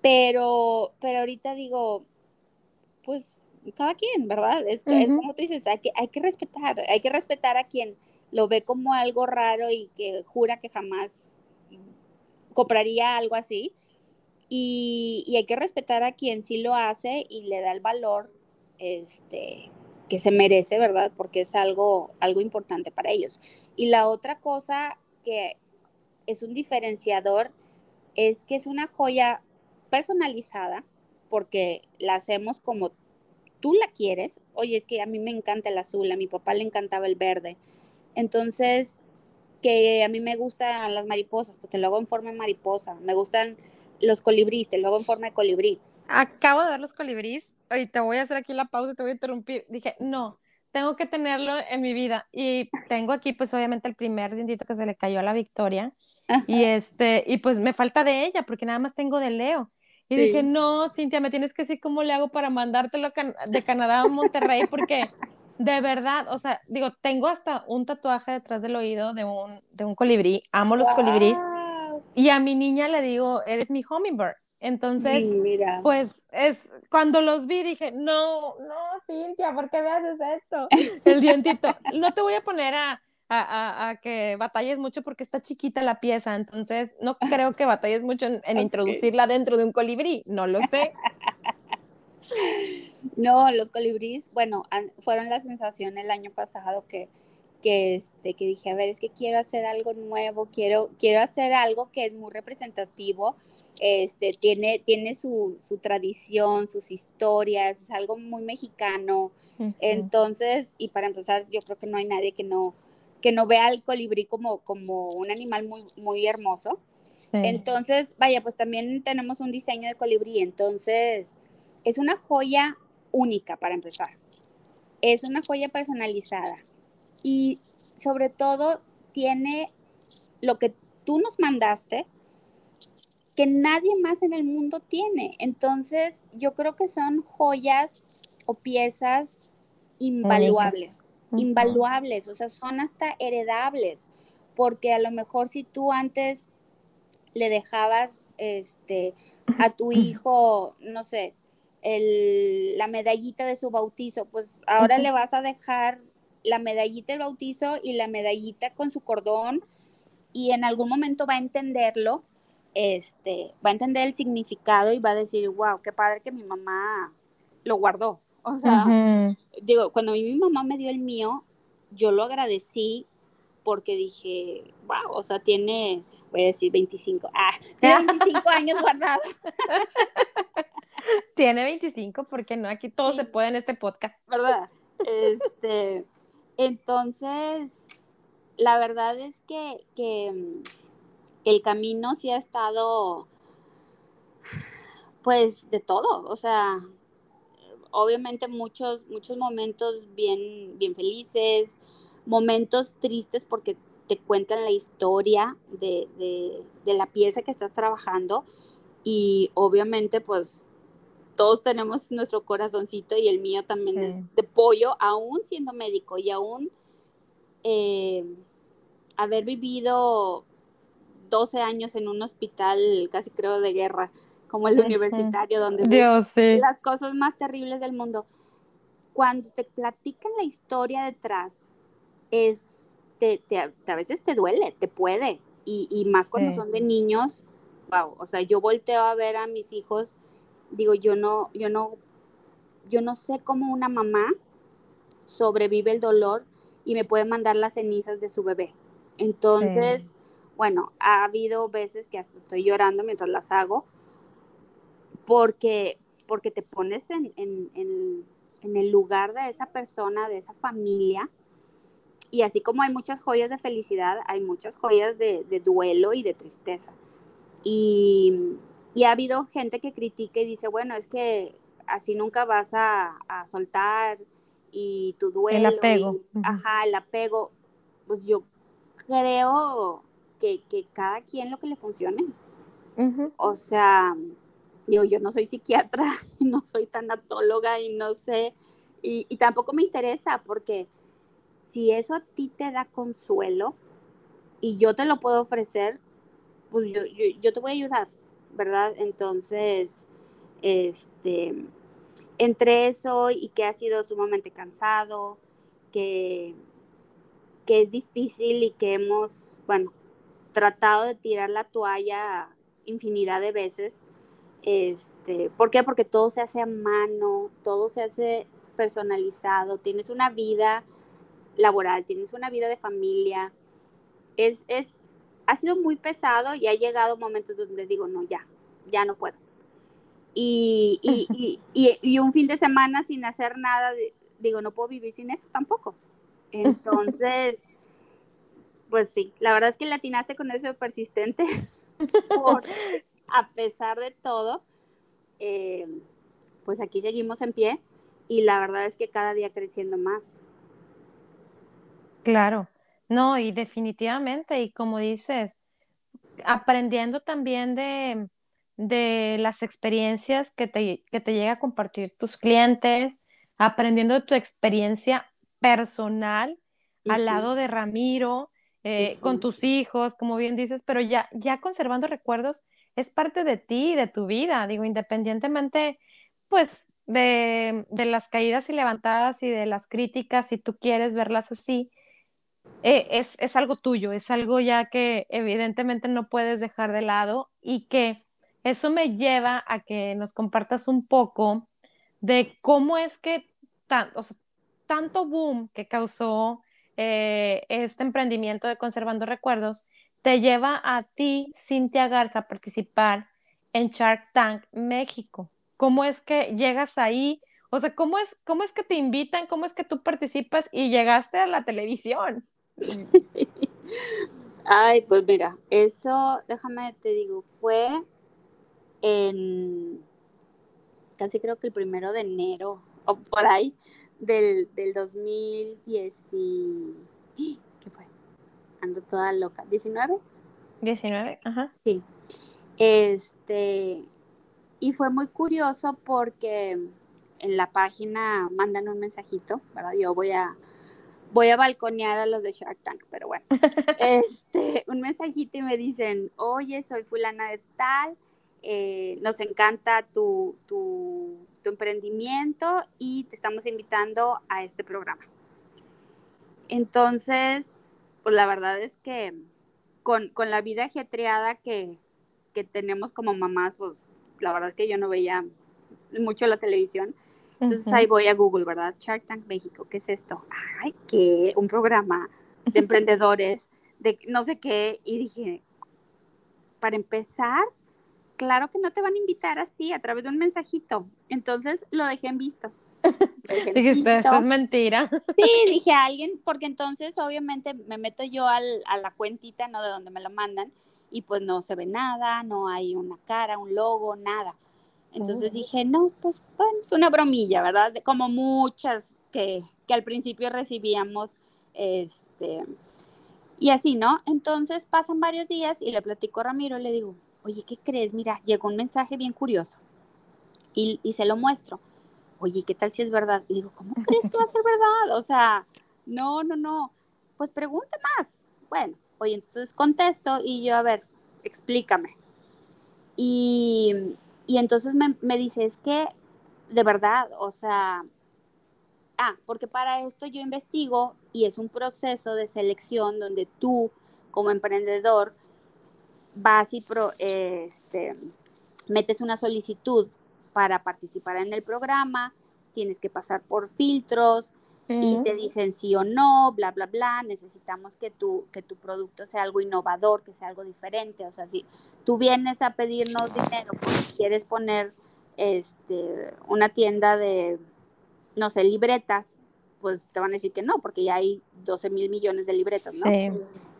Pero, pero ahorita digo, pues cada quien, ¿verdad? Es, como tú dices, hay que, hay que respetar, hay que respetar a quien lo ve como algo raro y que jura que jamás compraría algo así. Y, y, hay que respetar a quien sí lo hace y le da el valor este, que se merece, ¿verdad? Porque es algo, algo importante para ellos. Y la otra cosa que es un diferenciador es que es una joya personalizada porque la hacemos como tú la quieres. Oye, es que a mí me encanta el azul, a mi papá le encantaba el verde. Entonces, que a mí me gustan las mariposas, pues te lo hago en forma de mariposa. Me gustan los colibríes, te lo hago en forma de colibrí. Acabo de ver los colibríes. Ahorita voy a hacer aquí la pausa, te voy a interrumpir. Dije, no, tengo que tenerlo en mi vida. Y tengo aquí, pues, obviamente, el primer dientito que se le cayó a la Victoria. Y este, y pues me falta de ella, porque nada más tengo de Leo. Y dije, no, Cintia, me tienes que decir cómo le hago para mandártelo de Canadá a Monterrey, porque de verdad, o sea, digo, tengo hasta un tatuaje detrás del oído de un, de un colibrí, amo los colibríes, y a mi niña le digo, eres mi hummingbird. Entonces, pues es cuando los vi dije, no, no, Cintia, ¿por qué me haces esto? El dientito. No te voy a poner a, a, que batalles mucho porque está chiquita la pieza, entonces no creo que batalles mucho en, introducirla dentro de un colibrí, no lo sé. No, los colibríes, bueno, fueron la sensación el año pasado que, que, este, que dije, a ver, es que quiero hacer algo nuevo, quiero, quiero hacer algo que es muy representativo, este, tiene, tiene su, su tradición, sus historias, es algo muy mexicano. Entonces, y para empezar, yo creo que no hay nadie que no, que no vea al colibrí como, como un animal muy, muy hermoso. Entonces, vaya, pues también tenemos un diseño de colibrí, entonces es una joya única para empezar. Es una joya personalizada y sobre todo tiene lo que tú nos mandaste que nadie más en el mundo tiene. Entonces, yo creo que son joyas o piezas invaluables invaluables, o sea, son hasta heredables, porque a lo mejor si tú antes le dejabas este, a tu hijo, no sé, el, la medallita de su bautizo, pues ahora le vas a dejar la medallita del bautizo y la medallita con su cordón y en algún momento va a entenderlo, este, va a entender el significado y va a decir, wow, qué padre que mi mamá lo guardó. O sea, digo, cuando mi mamá me dio el mío, yo lo agradecí porque dije, wow, o sea, tiene, voy a decir 25, ah, tiene 25 años guardado. tiene 25, porque no, aquí todo se puede en este podcast. ¿Verdad? Este, entonces, la verdad es que, que mm, el camino sí ha estado, pues, de todo, o sea, obviamente muchos, muchos momentos bien, bien felices, momentos tristes porque te cuentan la historia de, de, la pieza que estás trabajando y obviamente pues todos tenemos nuestro corazoncito y el mío también es de pollo, aún siendo médico y aún eh, haber vivido 12 años en un hospital, casi creo de guerra, como el universitario, donde Dios, las cosas más terribles del mundo. Cuando te platican la historia detrás, es, te, a veces te duele, te puede, y, y más cuando son de niños, wow, o sea, yo volteo a ver a mis hijos, digo, yo no, yo no, yo no sé cómo una mamá sobrevive el dolor y me puede mandar las cenizas de su bebé. Entonces, bueno, ha habido veces que hasta estoy llorando mientras las hago, porque, porque te pones en, en, en, el lugar de esa persona, de esa familia, y así como hay muchas joyas de felicidad, hay muchas joyas de, de duelo y de tristeza. Y, y, ha habido gente que critica y dice, bueno, es que así nunca vas a, a soltar y tu duelo. El apego. Ajá, el apego. Pues yo creo que, que, cada quien lo que le funcione. O sea, digo, yo no soy psiquiatra, no soy tanatóloga y no sé, y, y, tampoco me interesa porque si eso a ti te da consuelo y yo te lo puedo ofrecer, pues yo, yo, yo te voy a ayudar, ¿verdad? Entonces, este, entre eso y que ha sido sumamente cansado, que, que es difícil y que hemos, bueno, tratado de tirar la toalla infinidad de veces. Este, ¿Por qué? Porque todo se hace a mano, todo se hace personalizado, tienes una vida laboral, tienes una vida de familia. Es, es, ha sido muy pesado y ha llegado momentos donde digo, no, ya, ya no puedo. Y, y, y, y, un fin de semana sin hacer nada, digo, no puedo vivir sin esto tampoco. Entonces, pues sí, la verdad es que latinaste con eso persistente, a pesar de todo, eh, pues aquí seguimos en pie y la verdad es que cada día creciendo más. Claro, no, y definitivamente, y como dices, aprendiendo también de, de las experiencias que te, que te llega a compartir tus clientes, aprendiendo de tu experiencia personal al lado de Ramiro, eh, con tus hijos, como bien dices, pero ya, ya conservando recuerdos es parte de ti, de tu vida, digo, independientemente, pues, de, de las caídas y levantadas y de las críticas, si tú quieres verlas así, eh, es, es algo tuyo, es algo ya que evidentemente no puedes dejar de lado y que eso me lleva a que nos compartas un poco de cómo es que tanto boom que causó eh, este emprendimiento de Conservando Recuerdos te lleva a ti, Cintia Garza, a participar en Shark Tank México. ¿Cómo es que llegas ahí? O sea, ¿cómo es, cómo es que te invitan? ¿Cómo es que tú participas y llegaste a la televisión? Ay, pues mira, eso, déjame te digo, fue en casi creo que el primero de enero o por ahí del, del 2010 ¿qué fue? Ando toda loca. ¿19? 19, ajá. Sí. Este, y fue muy curioso porque en la página mandan un mensajito, ¿verdad? Yo voy a voy a balconear a los de Shark Tank, pero bueno. este, un mensajito y me dicen, "Oye, soy fulana de tal, eh, nos encanta tu, tu, emprendimiento y te estamos invitando a este programa. Entonces, pues la verdad es que con, con la vida ajetreada que, que, tenemos como mamás, pues la verdad es que yo no veía mucho la televisión. Entonces ahí voy a Google, ¿verdad? Shark Tank México, ¿qué es esto? Ay, que un programa de emprendedores, de no sé qué, y dije, para empezar, claro que no te van a invitar así a través de un mensajito. Entonces lo dejé en visto. Dijiste, esto es mentira. Sí, dije a alguien, porque entonces obviamente me meto yo al, a la cuentita, ¿no? De donde me lo mandan, y pues no se ve nada, no hay una cara, un logo, nada. Entonces oh. dije, no, pues bueno, es una bromilla, ¿verdad? Como muchas que, que al principio recibíamos, este, Y así, ¿no? Entonces pasan varios días y le platico a Ramiro, le digo, oye, ¿qué crees? Mira, llegó un mensaje bien curioso y, y se lo muestro. Oye, ¿qué tal si es verdad? Y digo, ¿cómo crees que va a ser verdad? O sea, no, no, no. Pues pregunta más. Bueno, oye, entonces contesto y yo, a ver, explícame. Y, y entonces me, me dice, es que de verdad, o sea, ah, porque para esto yo investigo y es un proceso de selección donde tú como emprendedor vas y pro, este, metes una solicitud para participar en el programa, tienes que pasar por filtros y te dicen sí o no, bla, bla, bla, necesitamos que tu, que tu producto sea algo innovador, que sea algo diferente, o sea, si tú vienes a pedirnos dinero porque quieres poner este, una tienda de, no sé, libretas, pues te van a decir que no, porque ya hay 12 mil millones de libretas, ¿no? Sí.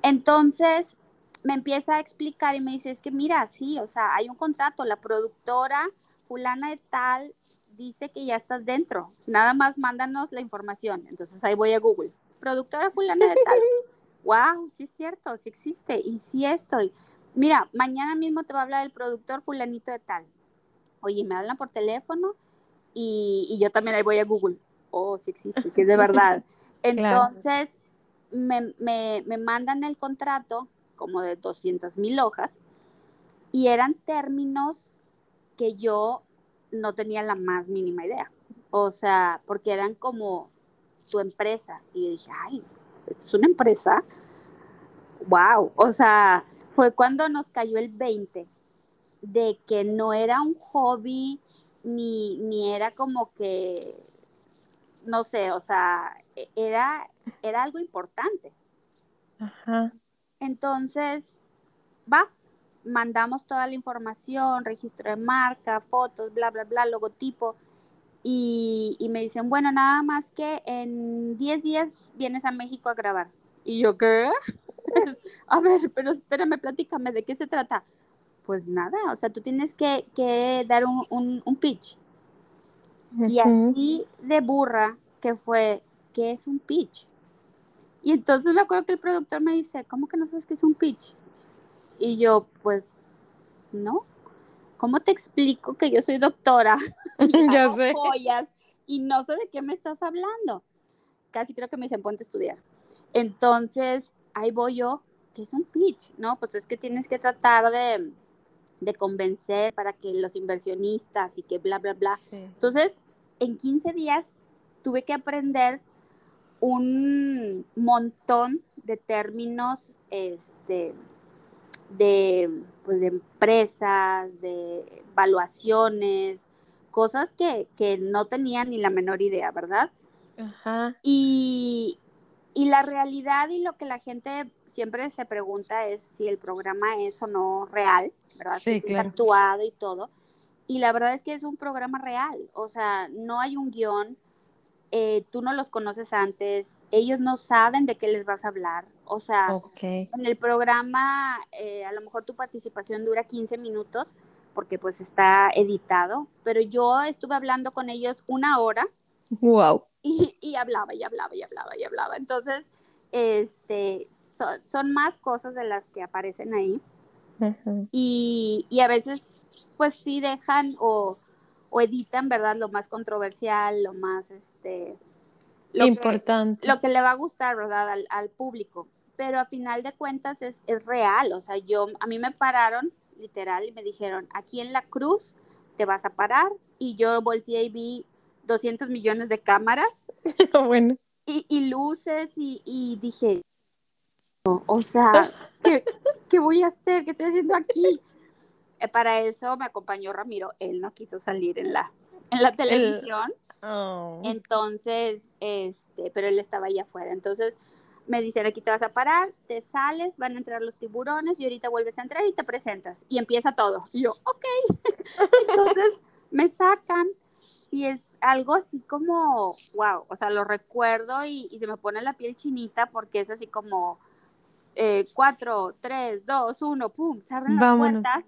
Entonces, me empieza a explicar y me dice, es que mira, sí, o sea, hay un contrato, la productora fulana de tal dice que ya estás dentro, nada más mándanos la información. Entonces ahí voy a Google, productora fulana de tal. wow, sí es cierto, sí existe y sí estoy. Mira, mañana mismo te va a hablar el productor fulanito de tal. Oye, me hablan por teléfono y, y yo también ahí voy a Google. Oh, sí existe, sí es de verdad. Entonces, me, me, me mandan el contrato como de 200 mil hojas y eran términos que yo no tenía la más mínima idea. O sea, porque eran como su empresa. Y yo dije, ay, ¿esto es una empresa? Wow. O sea, fue cuando nos cayó el 20 de que no era un hobby ni, ni era como que, no sé, o sea, e, era, era algo importante. Ajá. Entonces, va, mandamos toda la información, registro de marca, fotos, bla, bla, bla, logotipo. Y, me dicen, bueno, nada más que en 10 días vienes a México a grabar. Y yo, ¿qué? a ver, pero espérame, platícame, ¿de qué se trata? Pues nada, o sea, tú tienes que, dar un, pitch. Y así de burra que fue, ¿qué es un pitch? Y entonces me acuerdo que el productor me dice, ¿cómo que no sabes qué es un pitch? Y yo, pues, no. ¿Cómo te explico que yo soy doctora? ya sé. Joyas y no sé de qué me estás hablando. Casi creo que me dicen, ponte a estudiar. Entonces, ahí voy yo, ¿qué es un pitch? No, pues es que tienes que tratar de, de convencer para que los inversionistas y que bla, bla, bla. Entonces, en 15 días tuve que aprender un montón de términos este, de, pues, de empresas, de evaluaciones, cosas que, no tenía ni la menor idea, ¿verdad? Ajá. Y, la realidad y lo que la gente siempre se pregunta es si el programa es o no real, ¿verdad? Sí, si claro. actuado y todo. Y la verdad es que es un programa real, o sea, no hay un guion, eh, tú no los conoces antes, ellos no saben de qué les vas a hablar. O sea, en el programa eh, a lo mejor tu participación dura 15 minutos porque pues está editado, pero yo estuve hablando con ellos una hora. Wow. Y, y hablaba y hablaba y hablaba y hablaba. Entonces, este, son más cosas de las que aparecen ahí. y, y a veces pues sí dejan o o editan, ¿verdad? Lo más controversial, lo más, este... Lo Importante. Que, lo que le va a gustar, ¿verdad? Al, público. Pero a final de cuentas es, es real, o sea, yo, a mí me pararon, literal, y me dijeron, aquí en la cruz te vas a parar, y yo volteé y vi 200 millones de cámaras. bueno. Y, y luces, y, y dije, o sea, ¿qué, ¿qué, voy a hacer? ¿Qué estoy haciendo aquí? Eh, para eso me acompañó Ramiro, él no quiso salir en la, en la televisión, oh. entonces, este, pero él estaba ahí afuera, entonces me dicen, aquí te vas a parar, te sales, van a entrar los tiburones y ahorita vuelves a entrar y te presentas y empieza todo. Y yo, ok, entonces me sacan y es algo así como, wow, o sea, lo recuerdo y, se me pone la piel chinita porque es así como eh, cuatro, tres, dos, uno, pum, se abren las puertas,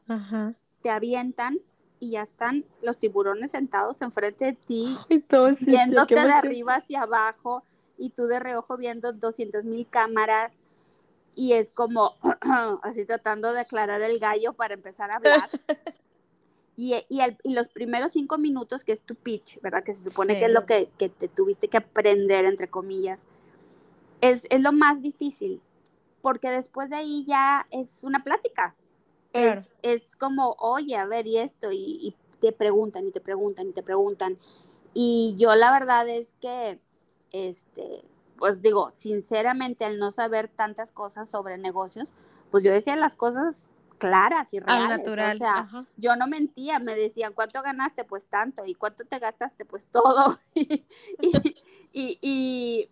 te avientan y ya están los tiburones sentados enfrente de ti, viéndote de arriba hacia abajo y tú de reojo viendo 200 mil cámaras. y es como así tratando de aclarar el gallo para empezar a hablar. Y, y, los primeros cinco minutos, que es tu pitch, ¿verdad? Que se supone que es lo que, que, te tuviste que aprender, entre comillas, es, es, lo más difícil, porque después de ahí ya es una plática. Es, es, como, oye, a ver, y esto, y, y, te preguntan, y te preguntan, y te preguntan. Y yo la verdad es que, este, pues digo, sinceramente, al no saber tantas cosas sobre negocios, pues yo decía las cosas claras y reales. Al natural. O sea, yo no mentía, me decían, ¿cuánto ganaste? Pues tanto. ¿Y cuánto te gastaste? Pues todo. y, y,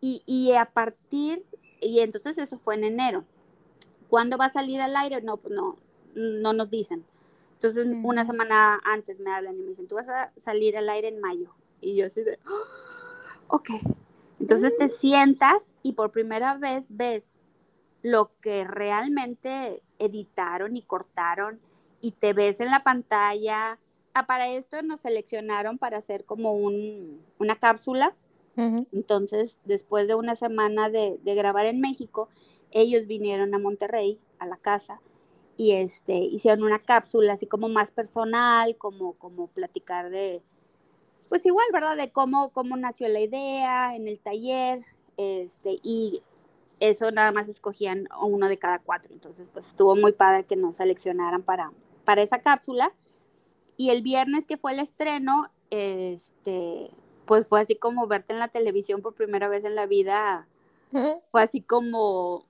y, y, a partir, y entonces eso fue en enero. ¿Cuándo va a salir al aire? No, pues no, no nos dicen. Entonces, una semana antes me hablan y me dicen, tú vas a salir al aire en mayo. Y yo así de, ok. Entonces te mm. sientas y por primera vez ves lo que realmente editaron y cortaron y te ves en la pantalla. Ah, para esto nos seleccionaron para hacer como un, una cápsula. Entonces, después de una semana de, de, grabar en México, ellos vinieron a Monterrey, a la casa, y este, hicieron una cápsula así como más personal, como, como platicar de, pues igual, ¿verdad? De cómo, cómo nació la idea en el taller, este, y eso nada más escogían uno de cada cuatro. Entonces, pues estuvo muy padre que nos seleccionaran para, para esa cápsula. Y el viernes que fue el estreno, este, pues fue así como verte en la televisión por primera vez en la vida. Fue así como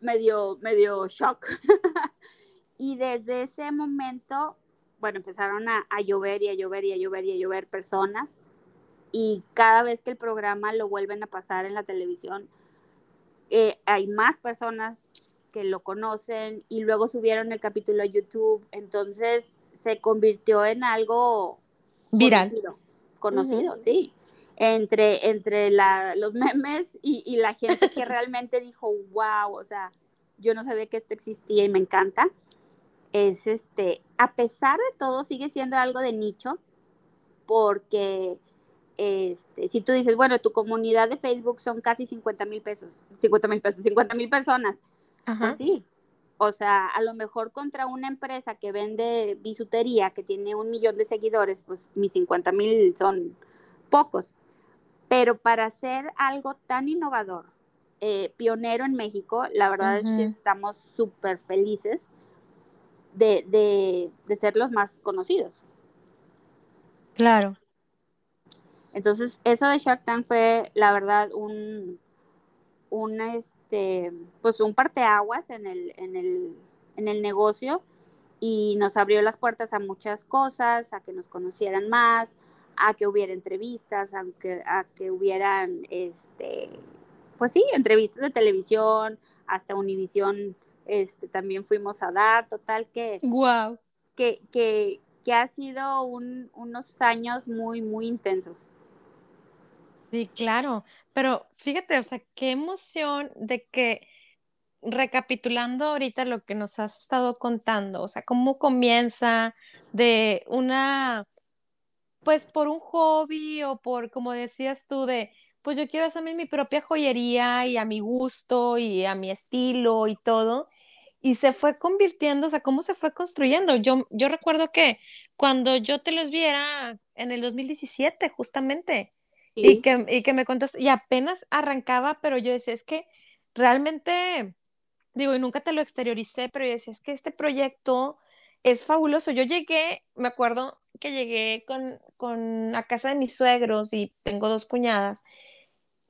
medio, medio shock. y desde ese momento, bueno, empezaron a, a llover y a llover y a llover y a llover personas. Y cada vez que el programa lo vuelven a pasar en la televisión, eh, hay más personas que lo conocen y luego subieron el capítulo a YouTube, entonces se convirtió en algo viral. Conocido, sí. Entre, entre la, los memes y, y la gente que realmente dijo, wow, o sea, yo no sabía que esto existía y me encanta. Es este, a pesar de todo, sigue siendo algo de nicho, porque este, si tú dices, bueno, tu comunidad de Facebook son casi 50 mil pesos, 50 mil pesos, 50 mil personas, pues sí. O sea, a lo mejor contra una empresa que vende bisutería, que tiene un millón de seguidores, pues mis 50 mil son pocos. Pero para hacer algo tan innovador, eh, pionero en México, la verdad es que estamos súper felices de, de, de ser los más conocidos. Claro. Entonces, eso de Shark Tank fue, la verdad, un, un este, pues un parteaguas en el, en el, en el negocio y nos abrió las puertas a muchas cosas, a que nos conocieran más, a que hubiera entrevistas, a que, a que hubieran, este, pues sí, entrevistas de televisión, hasta Univisión, este, también fuimos a dar, total que, wow. que, que, que ha sido un, unos años muy, muy intensos. Sí, claro, pero fíjate, o sea, qué emoción de que recapitulando ahorita lo que nos has estado contando, o sea, cómo comienza de una, pues por un hobby o por, como decías tú, de, pues yo quiero hacerme mi propia joyería y a mi gusto y a mi estilo y todo. Y se fue convirtiendo, o sea, cómo se fue construyendo. Yo, yo recuerdo que cuando yo te los viera en el 2017, justamente, y, que, y que me contaste, y apenas arrancaba, pero yo decía, es que realmente, digo, y nunca te lo exterioricé, pero yo decía, es que este proyecto es fabuloso. Yo llegué, me acuerdo que llegué con, con a casa de mis suegros y tengo dos cuñadas.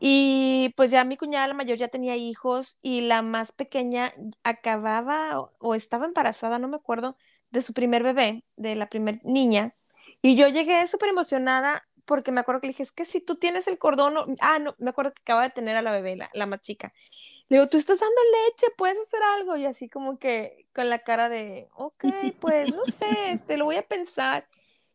Y pues ya mi cuñada, la mayor, ya tenía hijos y la más pequeña acababa o, o estaba embarazada, no me acuerdo, de su primer bebé, de la primer niña. Y yo llegué súper emocionada porque me acuerdo que le dije, es que si tú tienes el cordón, ah, no, me acuerdo que acaba de tener a la bebé, la, más chica. Le digo, tú estás dando leche, puedes hacer algo. Y así como que con la cara de, ok, pues no sé, este, lo voy a pensar.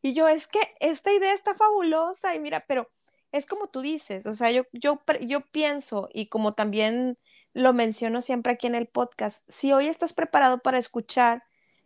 Y yo, es que esta idea está fabulosa y mira, pero es como tú dices, o sea, yo, yo, yo pienso y como también lo menciono siempre aquí en el podcast, si hoy estás preparado para escuchar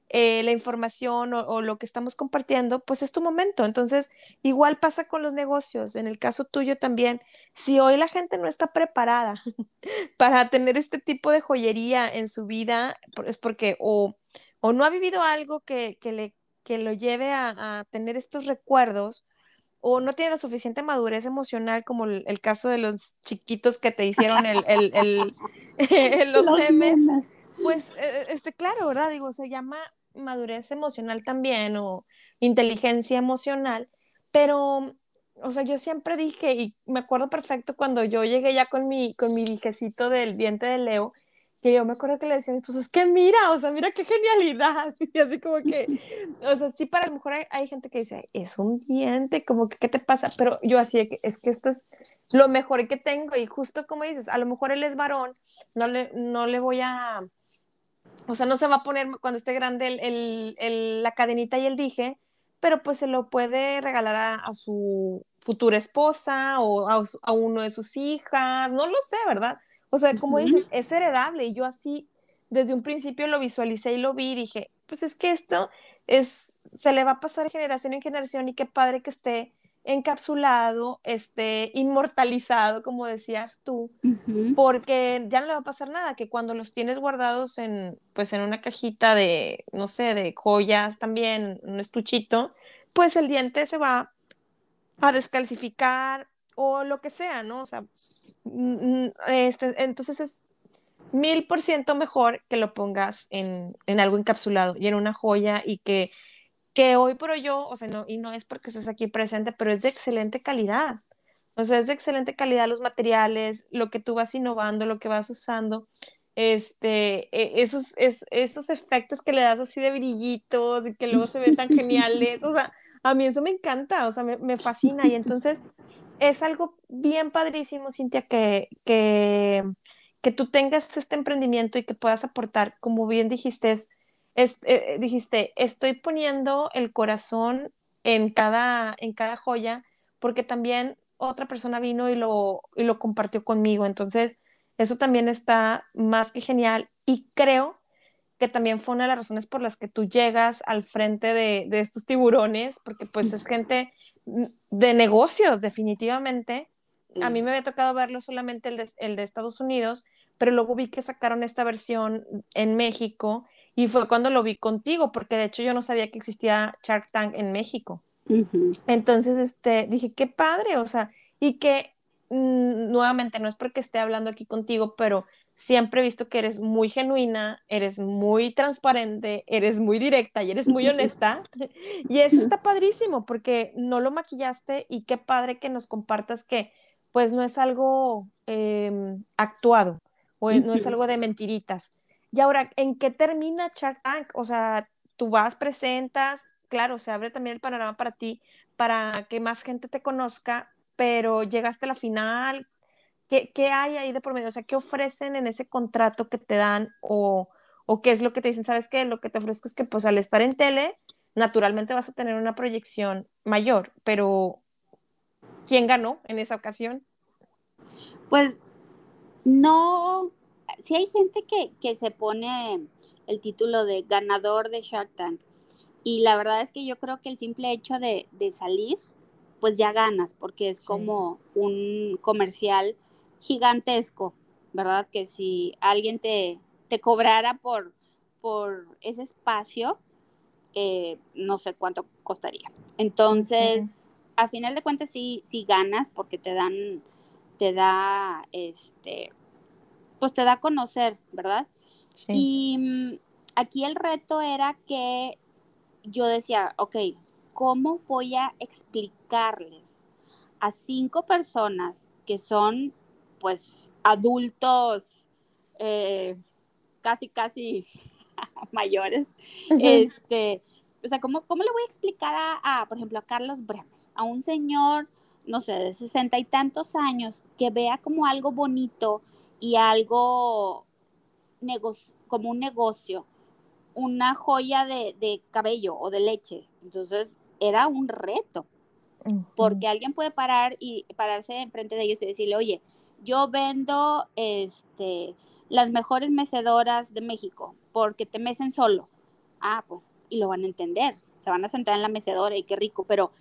eh, la información o, lo que estamos compartiendo, pues es tu momento. Entonces, igual pasa con los negocios. En el caso tuyo también, si hoy la gente no está preparada para tener este tipo de joyería en su vida, es porque o, no ha vivido algo que, le, que lo lleve a tener estos recuerdos o no tiene la suficiente madurez emocional como el, caso de los chiquitos que te hicieron el, el, los, memes, pues, eh, este, claro, ¿verdad? Digo, se llama madurez emocional también o inteligencia emocional, pero, o sea, yo siempre dije, y me acuerdo perfecto cuando yo llegué ya con mi, con mi dijecito del diente de Leo, que yo me acuerdo que le decía a mi esposo, es que mira, o sea, mira qué genialidad, y así como que, o sea, sí, para lo mejor hay, gente que dice, es un diente, como que, ¿qué te pasa? Pero yo así, es que esto es lo mejor que tengo, y justo como dices, a lo mejor él es varón, no le, no le voy a, o sea, no se va a poner cuando esté grande el, el, la cadenita y el dije, pero pues se lo puede regalar a, a su futura esposa o a, a uno de sus hijas, no lo sé, ¿verdad? O sea, como dices, es heredable y yo así desde un principio lo visualicé y lo vi y dije, pues es que esto es, se le va a pasar generación en generación y qué padre que esté encapsulado, esté inmortalizado, como decías tú, porque ya no le va a pasar nada, que cuando los tienes guardados en, pues en una cajita de, no sé, de joyas también, un estuchito, pues el diente se va a descalcificar, o lo que sea, ¿no? O sea, mm, mm, este, entonces es mil por ciento mejor que lo pongas en, en, algo encapsulado y en una joya y que, que hoy por hoy yo, o sea, no, y no es porque estés aquí presente, pero es de excelente calidad. O sea, es de excelente calidad los materiales, lo que tú vas innovando, lo que vas usando, este, e, esos, es, esos efectos que le das así de brillitos y que luego se ven tan geniales, o sea, a mí eso me encanta, o sea, me, me fascina y entonces es algo bien padrísimo, Cintia, que, que, que, tú tengas este emprendimiento y que puedas aportar, como bien dijiste, es, eh, dijiste, estoy poniendo el corazón en cada, en cada joya, porque también otra persona vino y lo, y lo compartió conmigo. Entonces, eso también está más que genial y creo que también fue una de las razones por las que tú llegas al frente de, de estos tiburones, porque pues es gente de negocios, definitivamente. A mí me había tocado verlo solamente el de, el de, Estados Unidos, pero luego vi que sacaron esta versión en México y fue cuando lo vi contigo, porque de hecho yo no sabía que existía Shark Tank en México. Entonces, este, dije, qué padre, o sea, y que mm, nuevamente no es porque esté hablando aquí contigo, pero siempre he visto que eres muy genuina, eres muy transparente, eres muy directa y eres muy honesta. y eso está padrísimo porque no lo maquillaste y qué padre que nos compartas que pues no es algo em, actuado o no es algo de mentiritas. Y ahora, ¿en qué termina Shark Tank? O sea, tú vas, presentas, claro, se abre también el panorama para ti, para que más gente te conozca, pero llegaste a la final, ¿Qué, hay ahí de por medio? O sea, ¿qué ofrecen en ese contrato que te dan o, o qué es lo que te dicen? ¿Sabes qué? Lo que te ofrezco es que pues al estar en tele, naturalmente vas a tener una proyección mayor, pero ¿quién ganó en esa ocasión? Pues no, si hay gente que, que se pone el título de ganador de Shark Tank y la verdad es que yo creo que el simple hecho de, de salir, pues ya ganas, porque es como un comercial gigantesco, ¿verdad? Que si alguien te, te cobrara por, por ese espacio, eh, no sé cuánto costaría. Entonces, a final de cuentas sí, sí ganas porque te dan, te da, este, pues te da a conocer, ¿verdad? Sí. Y mm, aquí el reto era que yo decía, ok, ¿cómo voy a explicarles a cinco personas que son pues adultos eh, casi, casi mayores, este, o sea, ¿cómo, ¿cómo, le voy a explicar a, por ejemplo, a Carlos Bremer, a un señor, no sé, de sesenta y tantos años, que vea como algo bonito y algo como un negocio, una joya de, de, cabello o de leche? Entonces, era un reto, porque alguien puede parar y pararse enfrente de ellos y decirle, oye, yo vendo este, las mejores mecedoras de México porque te mecen solo. ah, pues, y lo van a entender, se van a sentar en la mecedora y qué rico, pero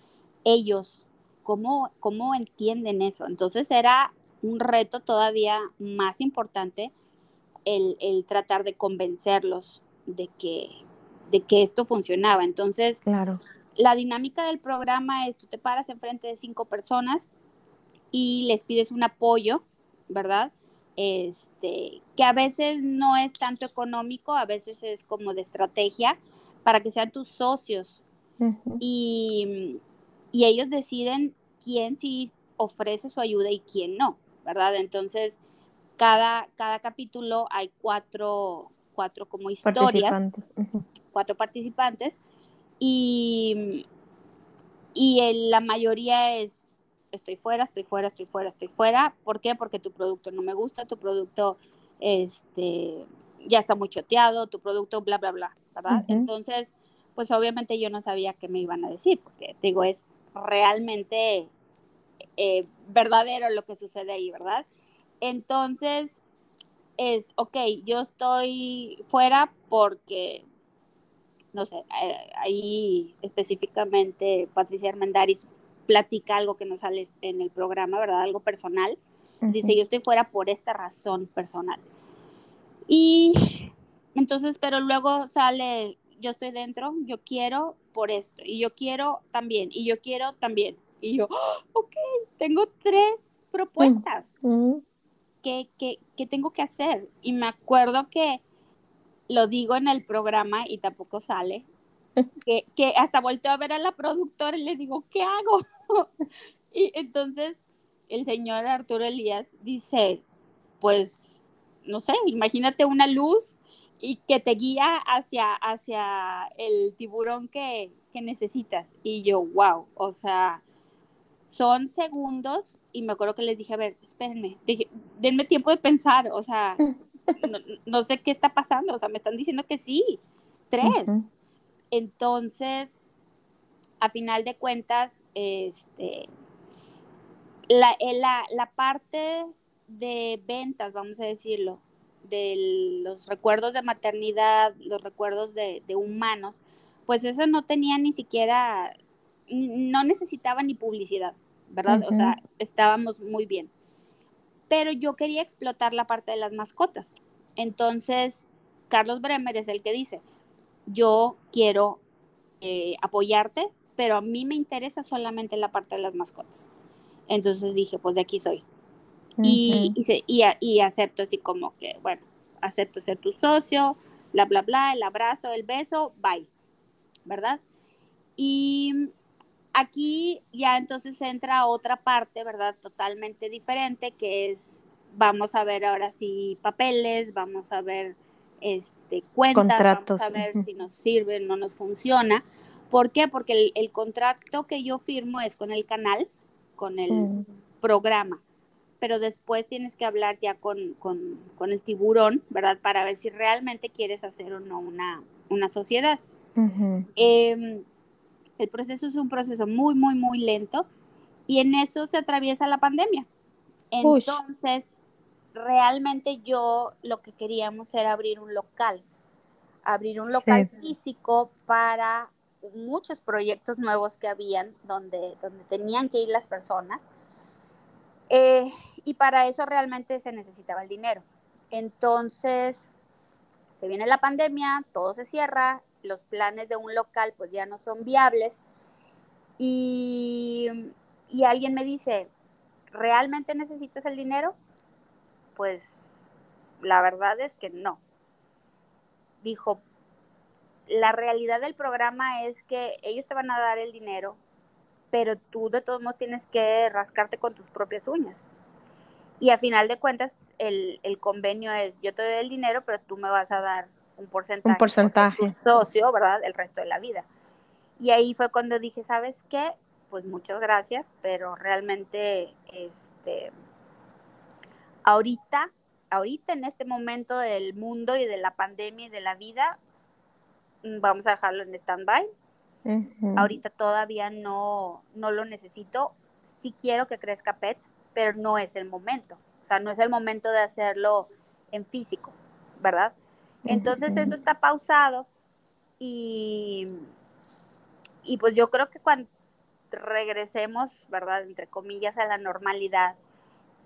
ellos, ¿cómo, cómo entienden eso? Entonces era un reto todavía más importante el, el tratar de convencerlos de que, de que esto funcionaba. Entonces, claro. la dinámica del programa es, tú te paras enfrente de cinco personas y les pides un apoyo, ¿verdad? Este, que a veces no es tanto económico, a veces es como de estrategia para que sean tus socios. y, y ellos deciden quién sí ofrece su ayuda y quién no, ¿verdad? Entonces, cada, cada capítulo hay cuatro, cuatro como historias, participantes. cuatro participantes, y, y la mayoría es, estoy fuera, estoy fuera, estoy fuera, estoy fuera. ¿Por qué? Porque tu producto no me gusta, tu producto este, ya está muy choteado, tu producto, bla, bla, bla, ¿verdad? Entonces, pues obviamente yo no sabía qué me iban a decir, porque digo, es realmente eh, verdadero lo que sucede ahí, ¿verdad? Entonces, es, ok, yo estoy fuera porque, no sé, eh, ahí específicamente Patricia Armendaris platica algo que no sale en el programa, ¿verdad? Algo personal. Dice, yo estoy fuera por esta razón personal. Y entonces, pero luego sale, yo estoy dentro, yo quiero por esto, y yo quiero también, y yo quiero también. Y yo, ¡Oh, ok, tengo tres propuestas. ¿qué, tengo que hacer? Y me acuerdo que lo digo en el programa y tampoco sale, que, que hasta volteo a ver a la productora y le digo, ¿qué hago? y entonces el señor Arturo Elías dice, pues, no sé, imagínate una luz y que te guía hacia, hacia el tiburón que, que necesitas. Y yo, wow, o sea, son segundos y me acuerdo que les dije, a ver, espérenme, denme tiempo de pensar, o sea, no, sé qué está pasando, o sea, me están diciendo que sí, tres. Entonces, a final de cuentas, este, la, eh, la, la, parte de ventas, vamos a decirlo, de los recuerdos de maternidad, los recuerdos de, de humanos, pues eso no tenía ni siquiera, no necesitaba ni publicidad. ¿verdad? O sea, estábamos muy bien. Pero yo quería explotar la parte de las mascotas. Entonces, Carlos Bremer es el que dice, yo quiero eh, apoyarte, pero a mí me interesa solamente la parte de las mascotas. Entonces dije, pues de aquí soy. y, y, y, acepto así como que, bueno, acepto ser tu socio, bla, bla, bla, el abrazo, el beso, bye, ¿verdad? Y Aquí ya entonces entra otra parte, ¿verdad? Totalmente diferente, que es, vamos a ver ahora sí papeles, vamos a ver este, cuentas, Contratos. vamos a ver si nos sirve, no nos funciona. ¿Por qué? Porque el, contrato que yo firmo es con el canal, con el mm. programa, pero después tienes que hablar ya con, con, con, el tiburón, ¿verdad? Para ver si realmente quieres hacer o no una, una sociedad. El proceso es un proceso muy, muy, muy lento y en eso se atraviesa la pandemia. Entonces, realmente yo lo que queríamos era abrir un local, abrir un local físico para muchos proyectos nuevos que habían donde, donde tenían que ir las personas. Eh, y para eso realmente se necesitaba el dinero. Entonces, se viene la pandemia, todo se cierra los planes de un local pues ya no son viables. Y, y alguien me dice, ¿realmente necesitas el dinero? Pues la verdad es que no. Dijo, la realidad del programa es que ellos te van a dar el dinero, pero tú de todos modos tienes que rascarte con tus propias uñas. Y a final de cuentas, el, el convenio es, yo te doy el dinero, pero tú me vas a dar un porcentaje, un porcentaje. socio, ¿verdad? El resto de la vida. Y ahí fue cuando dije, ¿sabes qué? Pues muchas gracias, pero realmente, este, ahorita, ahorita en este momento del mundo y de la pandemia y de la vida, vamos a dejarlo en stand-by. Ahorita todavía no, no lo necesito. Sí quiero que crezca Pets, pero no es el momento. O sea, no es el momento de hacerlo en físico, ¿verdad? Entonces eso está pausado Y, y pues yo creo que cuando regresemos, ¿verdad? Entre comillas, a la normalidad,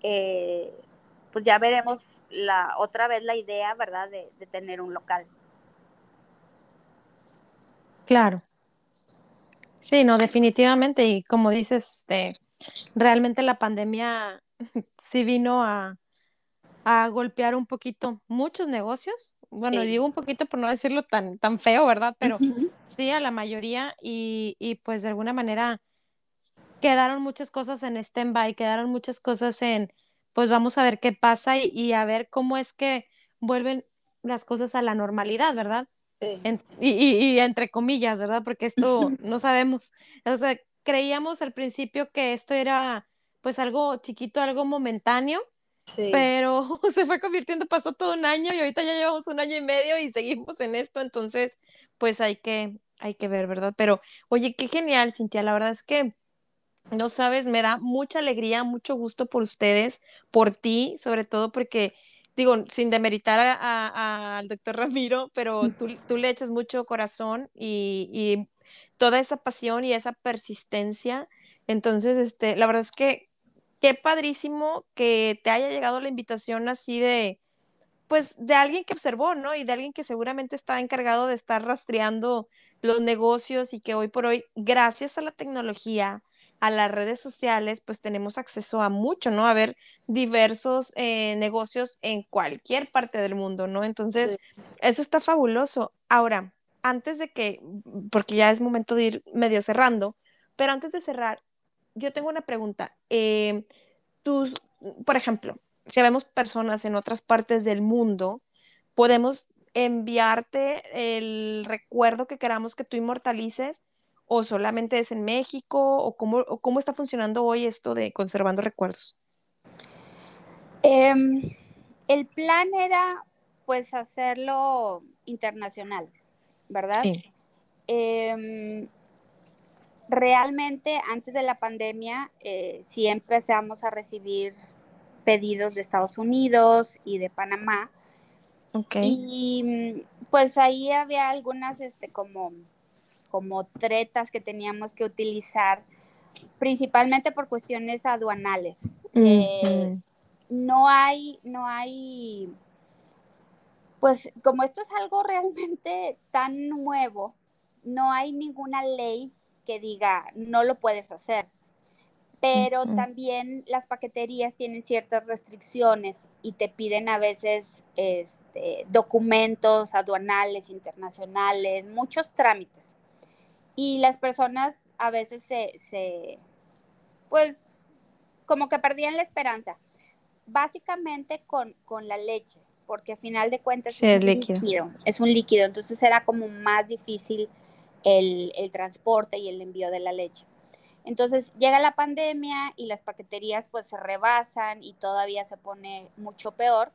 eh, pues ya veremos la otra vez la idea, ¿verdad? De, de tener un local. Claro. Sí, no, definitivamente. Y como dices, este, realmente la pandemia sí vino a, a golpear un poquito muchos negocios. Bueno, Sí. digo un poquito por no decirlo tan, tan feo, ¿verdad? Pero sí a la mayoría y, y pues de alguna manera quedaron muchas cosas en stand-by, quedaron muchas cosas en, pues vamos a ver qué pasa y, y a ver cómo es que vuelven las cosas a la normalidad, ¿verdad? Sí. En- y, y- y entre comillas, ¿verdad? Porque esto no sabemos. O sea, creíamos al principio que esto era pues algo chiquito, algo momentáneo, Sí. pero se fue convirtiendo, pasó todo un año y ahorita ya llevamos un año y medio y seguimos en esto, entonces pues hay que, hay que ver, ¿verdad? Pero oye, qué genial, Cintia, la verdad es que no sabes, me da mucha alegría, mucho gusto por ustedes, por ti, sobre todo porque, digo, sin demeritar a- a- al doctor Ramiro, pero tú, tú le echas mucho corazón y, y toda esa pasión y esa persistencia. Entonces, este, la verdad es que qué padrísimo que te haya llegado la invitación así de, pues, de alguien que observó, ¿no? Y de alguien que seguramente está encargado de estar rastreando los negocios y que hoy por hoy, gracias a la tecnología, a las redes sociales, pues tenemos acceso a mucho, ¿no? A ver diversos eh, negocios en cualquier parte del mundo, ¿no? Entonces, eso está fabuloso. Ahora, antes de que, porque ya es momento de ir medio cerrando, pero antes de cerrar, yo tengo una pregunta. Eh, tus, por ejemplo, si vemos personas en otras partes del mundo, podemos enviarte el recuerdo que queramos que tú inmortalices o solamente es en México o cómo, o cómo está funcionando hoy esto de conservando recuerdos. Em, el plan era pues hacerlo internacional, ¿verdad? Sí, Em, realmente antes de la pandemia eh, sí empezamos a recibir pedidos de Estados Unidos y de Panamá ok. y pues ahí había algunas este como como tretas que teníamos que utilizar principalmente por cuestiones aduanales que Ujú, no hay no hay pues como esto es algo realmente tan nuevo no hay ninguna ley que diga no lo puedes hacer pero también las paqueterías tienen ciertas restricciones y te piden a veces este, documentos aduanales, internacionales, muchos trámites. Y las personas a veces se, se, pues, como que perdían la esperanza. Básicamente con, con la leche, porque al final de cuentas Sí, es un líquido. líquido, es un líquido, entonces era como más difícil el, el transporte y el envío de la leche. Entonces llega la pandemia y las paqueterías pues se rebasan y todavía se pone mucho peor.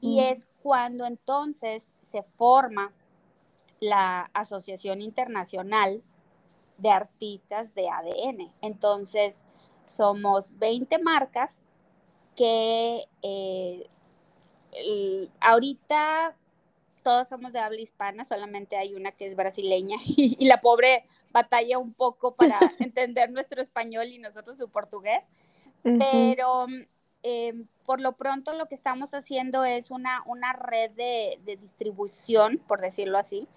Y es cuando entonces se forma la Asociación Internacional de Artistas de ADN. Entonces somos 20 marcas que eh, el- ahorita todos somos de habla hispana, solamente hay una que es brasileña y, y la pobre batalla un poco para entender nuestro español y nosotros su portugués, pero eh, por lo pronto lo que estamos haciendo es una, una red de, de distribución, por decirlo así.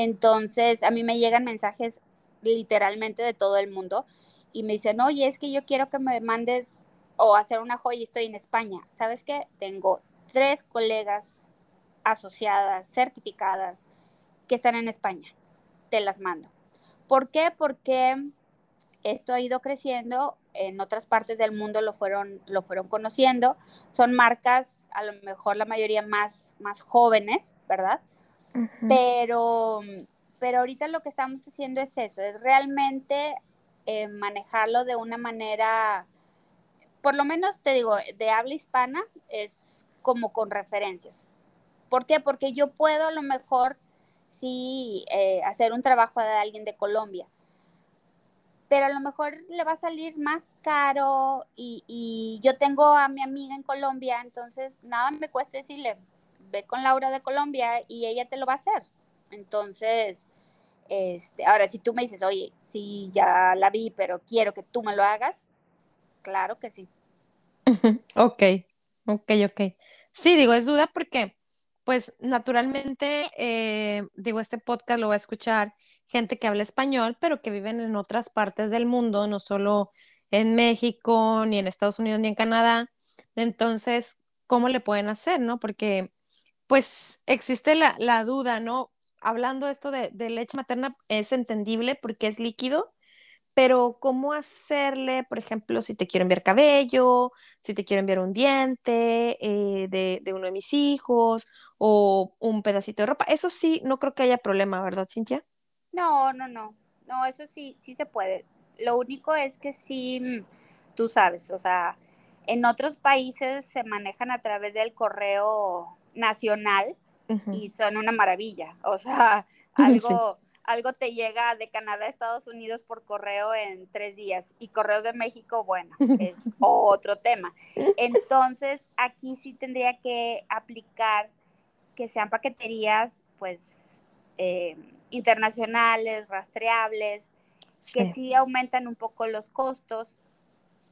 Entonces a mí me llegan mensajes literalmente de todo el mundo y me dicen, oye, es que yo quiero que me mandes o hacer una joya y estoy en España. ¿Sabes qué? Tengo tres colegas asociadas, certificadas, que están en España. Te las mando. ¿Por qué? Porque esto ha ido creciendo, en otras partes del mundo lo fueron, lo fueron conociendo. Son marcas, a lo mejor la mayoría más, más jóvenes, ¿verdad? Pero, pero ahorita lo que estamos haciendo es eso, es realmente eh, manejarlo de una manera, por lo menos te digo, de habla hispana, es como con referencias. ¿Por qué? Porque yo puedo a lo mejor sí eh, hacer un trabajo de alguien de Colombia, pero a lo mejor le va a salir más caro y, y yo tengo a mi amiga en Colombia, entonces nada me cuesta decirle, ve con Laura de Colombia y ella te lo va a hacer. Entonces, este, ahora si tú me dices, oye, sí, ya la vi, pero quiero que tú me lo hagas, claro que sí. Ok, ok, ok. Sí, digo, es duda porque, pues, naturalmente, eh, digo, este podcast lo va a escuchar gente que habla español, pero que viven en otras partes del mundo, no solo en México, ni en Estados Unidos, ni en Canadá. Entonces, ¿cómo le pueden hacer, no? Porque, pues, existe la, la duda, ¿no? Hablando esto de, leche materna, es entendible porque es líquido, pero ¿cómo hacerle, por ejemplo, si te quiero enviar cabello, si te quiero enviar un diente eh, de, de uno de mis hijos o un pedacito de ropa? Eso sí, no creo que haya problema, ¿verdad, Cintia? No, no, no. No, eso sí, sí se puede. Lo único es que sí, mm, tú sabes, o sea, en otros países se manejan a través del correo nacional Ujú. y son una maravilla. O sea, Sí. algo, algo te llega de Canadá a Estados Unidos por correo en tres días y correos de México, bueno, es otro tema. Entonces, aquí sí tendría que aplicar que sean paqueterías, pues, eh, internacionales, rastreables, que Sí. sí aumentan un poco los costos,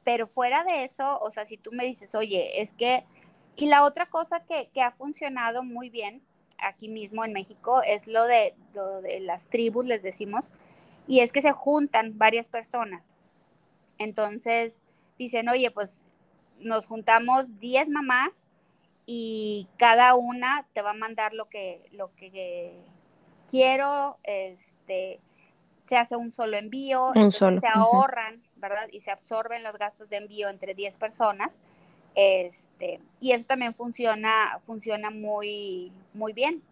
pero fuera de eso, o sea, si tú me dices, oye, es que, y la otra cosa que, que ha funcionado muy bien aquí mismo en México es lo de, lo de las tribus, les decimos, y es que se juntan varias personas. Entonces dicen, oye, pues nos juntamos 10 mamás y cada una te va a mandar lo que, lo que quiero, este, se hace un solo envío, Un solo. se ahorran, ¿verdad? Y se absorben los gastos de envío entre 10 personas. Este, y eso también funciona, funciona muy, muy bien.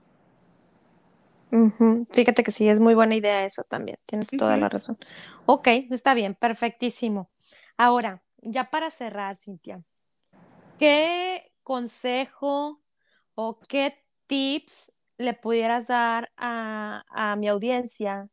Fíjate que sí, es muy buena idea eso también, tienes toda la razón. Ok, está bien, perfectísimo. Ahora, ya para cerrar, Cintia, ¿qué consejo o qué tips le pudieras dar a, a mi audiencia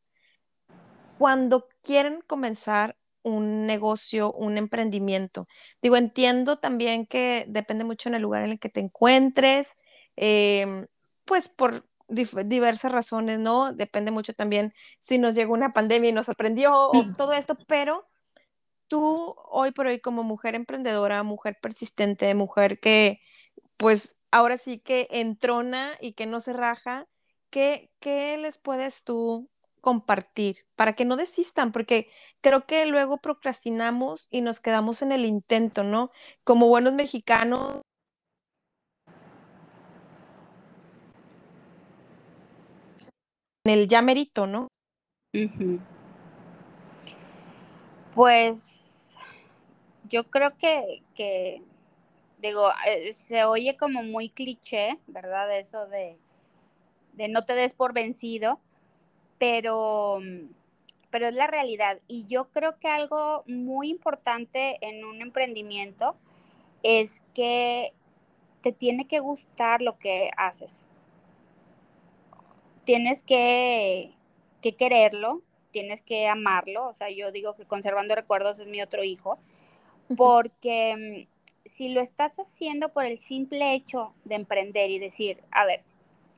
cuando quieren comenzar un negocio, un emprendimiento? Digo, entiendo también que depende mucho en el lugar en el que te encuentres, em, pues por diversas razones, ¿no? Depende mucho también si nos llegó una pandemia y nos sorprendió o todo esto, pero tú hoy por hoy como mujer emprendedora, mujer persistente, mujer que pues ahora sí que entrona y que no se raja, ¿qué, qué les puedes tú compartir para que no desistan? Porque creo que luego procrastinamos y nos quedamos en el intento, ¿no? Como buenos mexicanos, en el ya merito, ¿no? Pues yo creo que, que digo, eh, se oye como muy cliché, ¿verdad? Eso de, de no te des por vencido, pero, pero es la realidad. Y yo creo que algo muy importante en un emprendimiento es que te tiene que gustar lo que haces. Tienes que, que quererlo, tienes que amarlo. O sea, yo digo que conservando recuerdos es mi otro hijo, porque mm, si lo estás haciendo por el simple hecho de emprender y decir, a ver,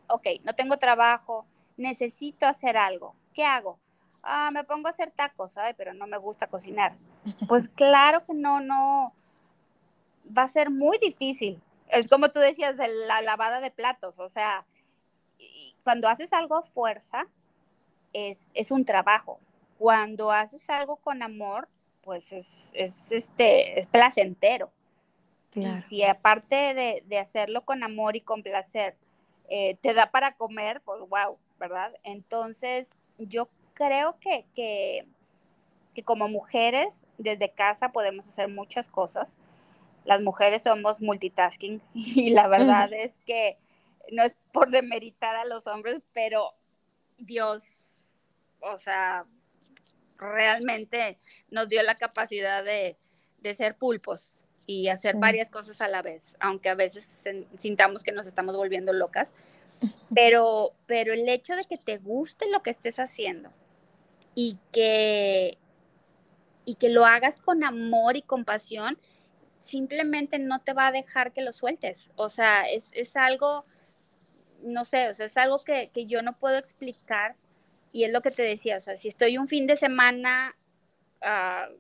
ok, no tengo trabajo, necesito hacer algo, ¿qué hago? Ah, me pongo a hacer tacos, ¿sabes? Pero no me gusta cocinar. Pues claro que no, no, va a ser muy difícil. Es como tú decías de la lavada de platos, o sea, cuando haces algo a fuerza, es, es un trabajo. Cuando haces algo con amor, pues es, es, este, es placentero. Claro. Y si aparte de, de, hacerlo con amor y con placer, eh, te da para comer, pues wow, ¿verdad? Entonces, yo creo que, que, que, como mujeres, desde casa podemos hacer muchas cosas. Las mujeres somos multitasking y la verdad es que no es por demeritar a los hombres, pero Dios, o sea, realmente nos dio la capacidad de, de ser pulpos y hacer sí. varias cosas a la vez, aunque a veces sintamos que nos estamos volviendo locas, pero, pero el hecho de que te guste lo que estés haciendo y que, y que lo hagas con amor y compasión, simplemente no te va a dejar que lo sueltes. O sea, es, es algo, no sé, o sea, es algo que, que yo no puedo explicar y es lo que te decía, o sea, si estoy un fin de semana uh,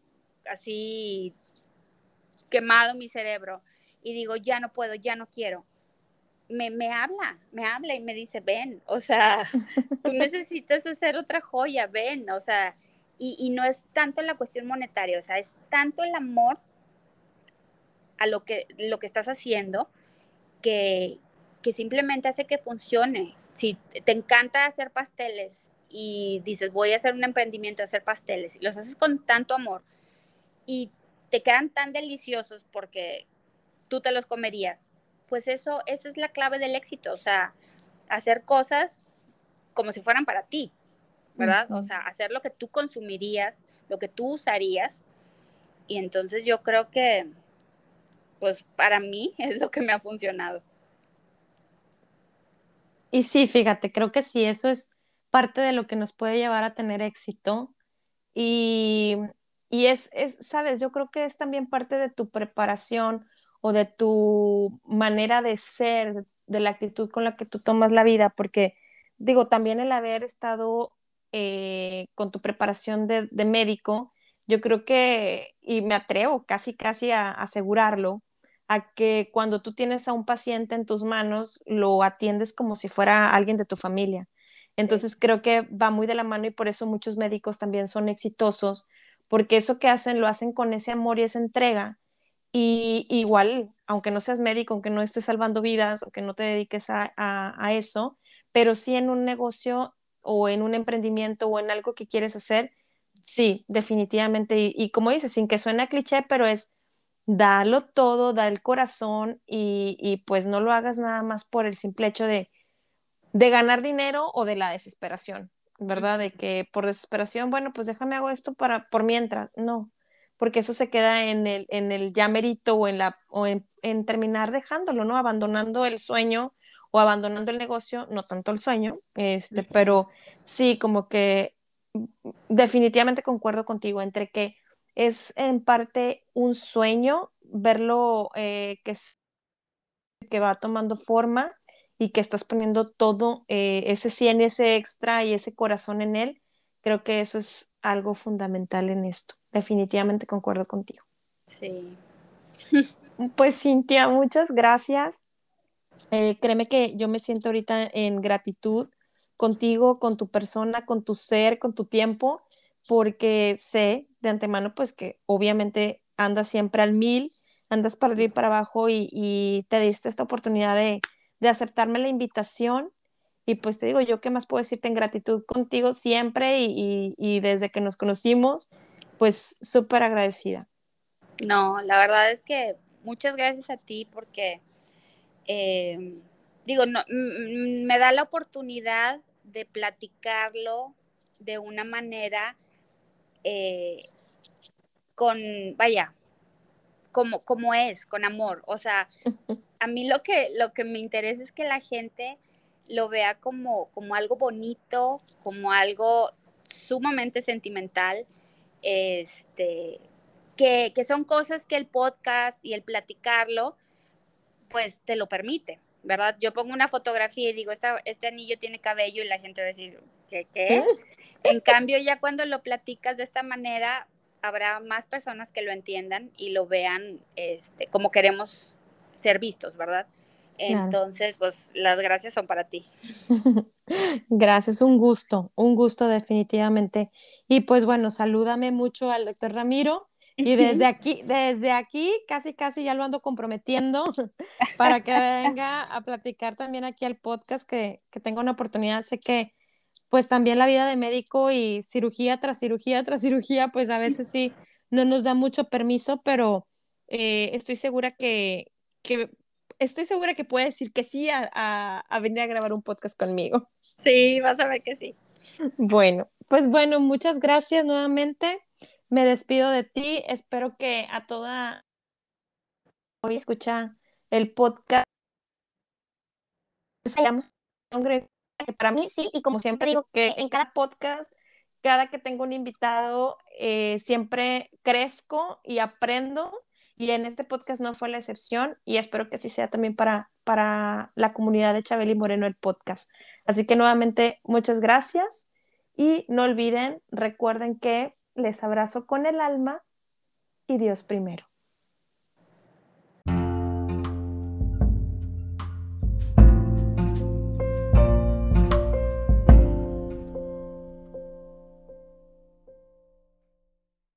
así quemado mi cerebro y digo, ya no puedo, ya no quiero, me, me, habla, me habla y me dice, ven, o sea, tú necesitas hacer otra joya, ven, o sea, y, y, no es tanto la cuestión monetaria, o sea, es tanto el amor a lo que, lo que estás haciendo que, que simplemente hace que funcione. Si te encanta hacer pasteles y dices, voy a hacer un emprendimiento de hacer pasteles, y los haces con tanto amor y te quedan tan deliciosos porque tú te los comerías, pues eso, esa es la clave del éxito, o sea, hacer cosas como si fueran para ti, ¿verdad? O sea, hacer lo que tú consumirías, lo que tú usarías. Y entonces yo creo que, pues para mí es lo que me ha funcionado. Y sí, fíjate, creo que sí, eso es parte de lo que nos puede llevar a tener éxito. Y, y es, es, sabes, yo creo que es también parte de tu preparación o de tu manera de ser, de la actitud con la que tú tomas la vida, porque digo, también el haber estado eh, con tu preparación de, de, médico, yo creo que, y me atrevo casi, casi a, asegurarlo, a que cuando tú tienes a un paciente en tus manos, lo atiendes como si fuera alguien de tu familia. Entonces sí. creo que va muy de la mano y por eso muchos médicos también son exitosos, porque eso que hacen lo hacen con ese amor y esa entrega y igual, aunque no seas médico, aunque no estés salvando vidas, aunque no te dediques a, eso, pero sí en un negocio o en un emprendimiento o en algo que quieres hacer, sí, definitivamente. Y, y como dices, sin que suene cliché, pero es dalo todo, da el corazón y, y, pues no lo hagas nada más por el simple hecho de, de ganar dinero o de la desesperación, ¿verdad? De que por desesperación, bueno, pues déjame hago esto para, por mientras. No, porque eso se queda en el, en el ya merito o, en, la, o en, en, terminar dejándolo, ¿no? Abandonando el sueño o abandonando el negocio, no tanto el sueño, este, pero sí, como que definitivamente concuerdo contigo entre que es en parte un sueño verlo eh, que, que va tomando forma y que estás poniendo todo eh, ese 100, ese extra y ese corazón en él, creo que eso es algo fundamental en esto definitivamente concuerdo contigo. Sí. Pues Cintia, muchas gracias. Eh, créeme que yo me siento ahorita en gratitud contigo, con tu persona, con tu ser, con tu tiempo, porque sé de antemano pues que obviamente andas siempre al mil, andas para arriba y para abajo y, y te diste esta oportunidad de, de aceptarme la invitación y pues te digo, yo qué más puedo decirte en gratitud contigo siempre y, y, y desde que nos conocimos, pues súper agradecida. No, la verdad es que muchas gracias a ti porque, eh, digo, no, me da la oportunidad de platicarlo de una manera eh, con, vaya, como, como es, con amor. O sea, a mí lo que, lo que me interesa es que la gente lo vea como, como algo bonito, como algo sumamente sentimental este, que, que, son cosas que el podcast y el platicarlo, pues te lo permite, ¿verdad? Yo pongo una fotografía y digo, Esta, este anillo tiene cabello y la gente va a decir, ¿qué? qué? En cambio, ya cuando lo platicas de esta manera, habrá más personas que lo entiendan y lo vean este, como queremos ser vistos, ¿verdad? Entonces, claro. pues las gracias son para ti. Gracias, un gusto, un gusto definitivamente. Y pues bueno, salúdame mucho al doctor Ramiro. Y desde aquí, desde aquí, casi, casi ya lo ando comprometiendo para que venga a platicar también aquí al podcast, que, que tenga una oportunidad. Sé que pues también la vida de médico y cirugía tras cirugía tras cirugía, pues a veces sí no nos da mucho permiso, pero eh, estoy segura que, que estoy segura que puede decir que sí a, a, a, venir a grabar un podcast conmigo. Sí, vas a ver que sí. Bueno, pues bueno, muchas gracias nuevamente. Me despido de ti. Espero que a toda hoy escucha el podcast. Para mí sí, y como siempre digo que en cada podcast, cada que tengo un invitado, eh, siempre crezco y aprendo y en este podcast no fue la excepción y espero que así sea también para, para la comunidad de Chabeli Moreno el podcast. Así que nuevamente muchas gracias y no olviden, recuerden que les abrazo con el alma y Dios primero.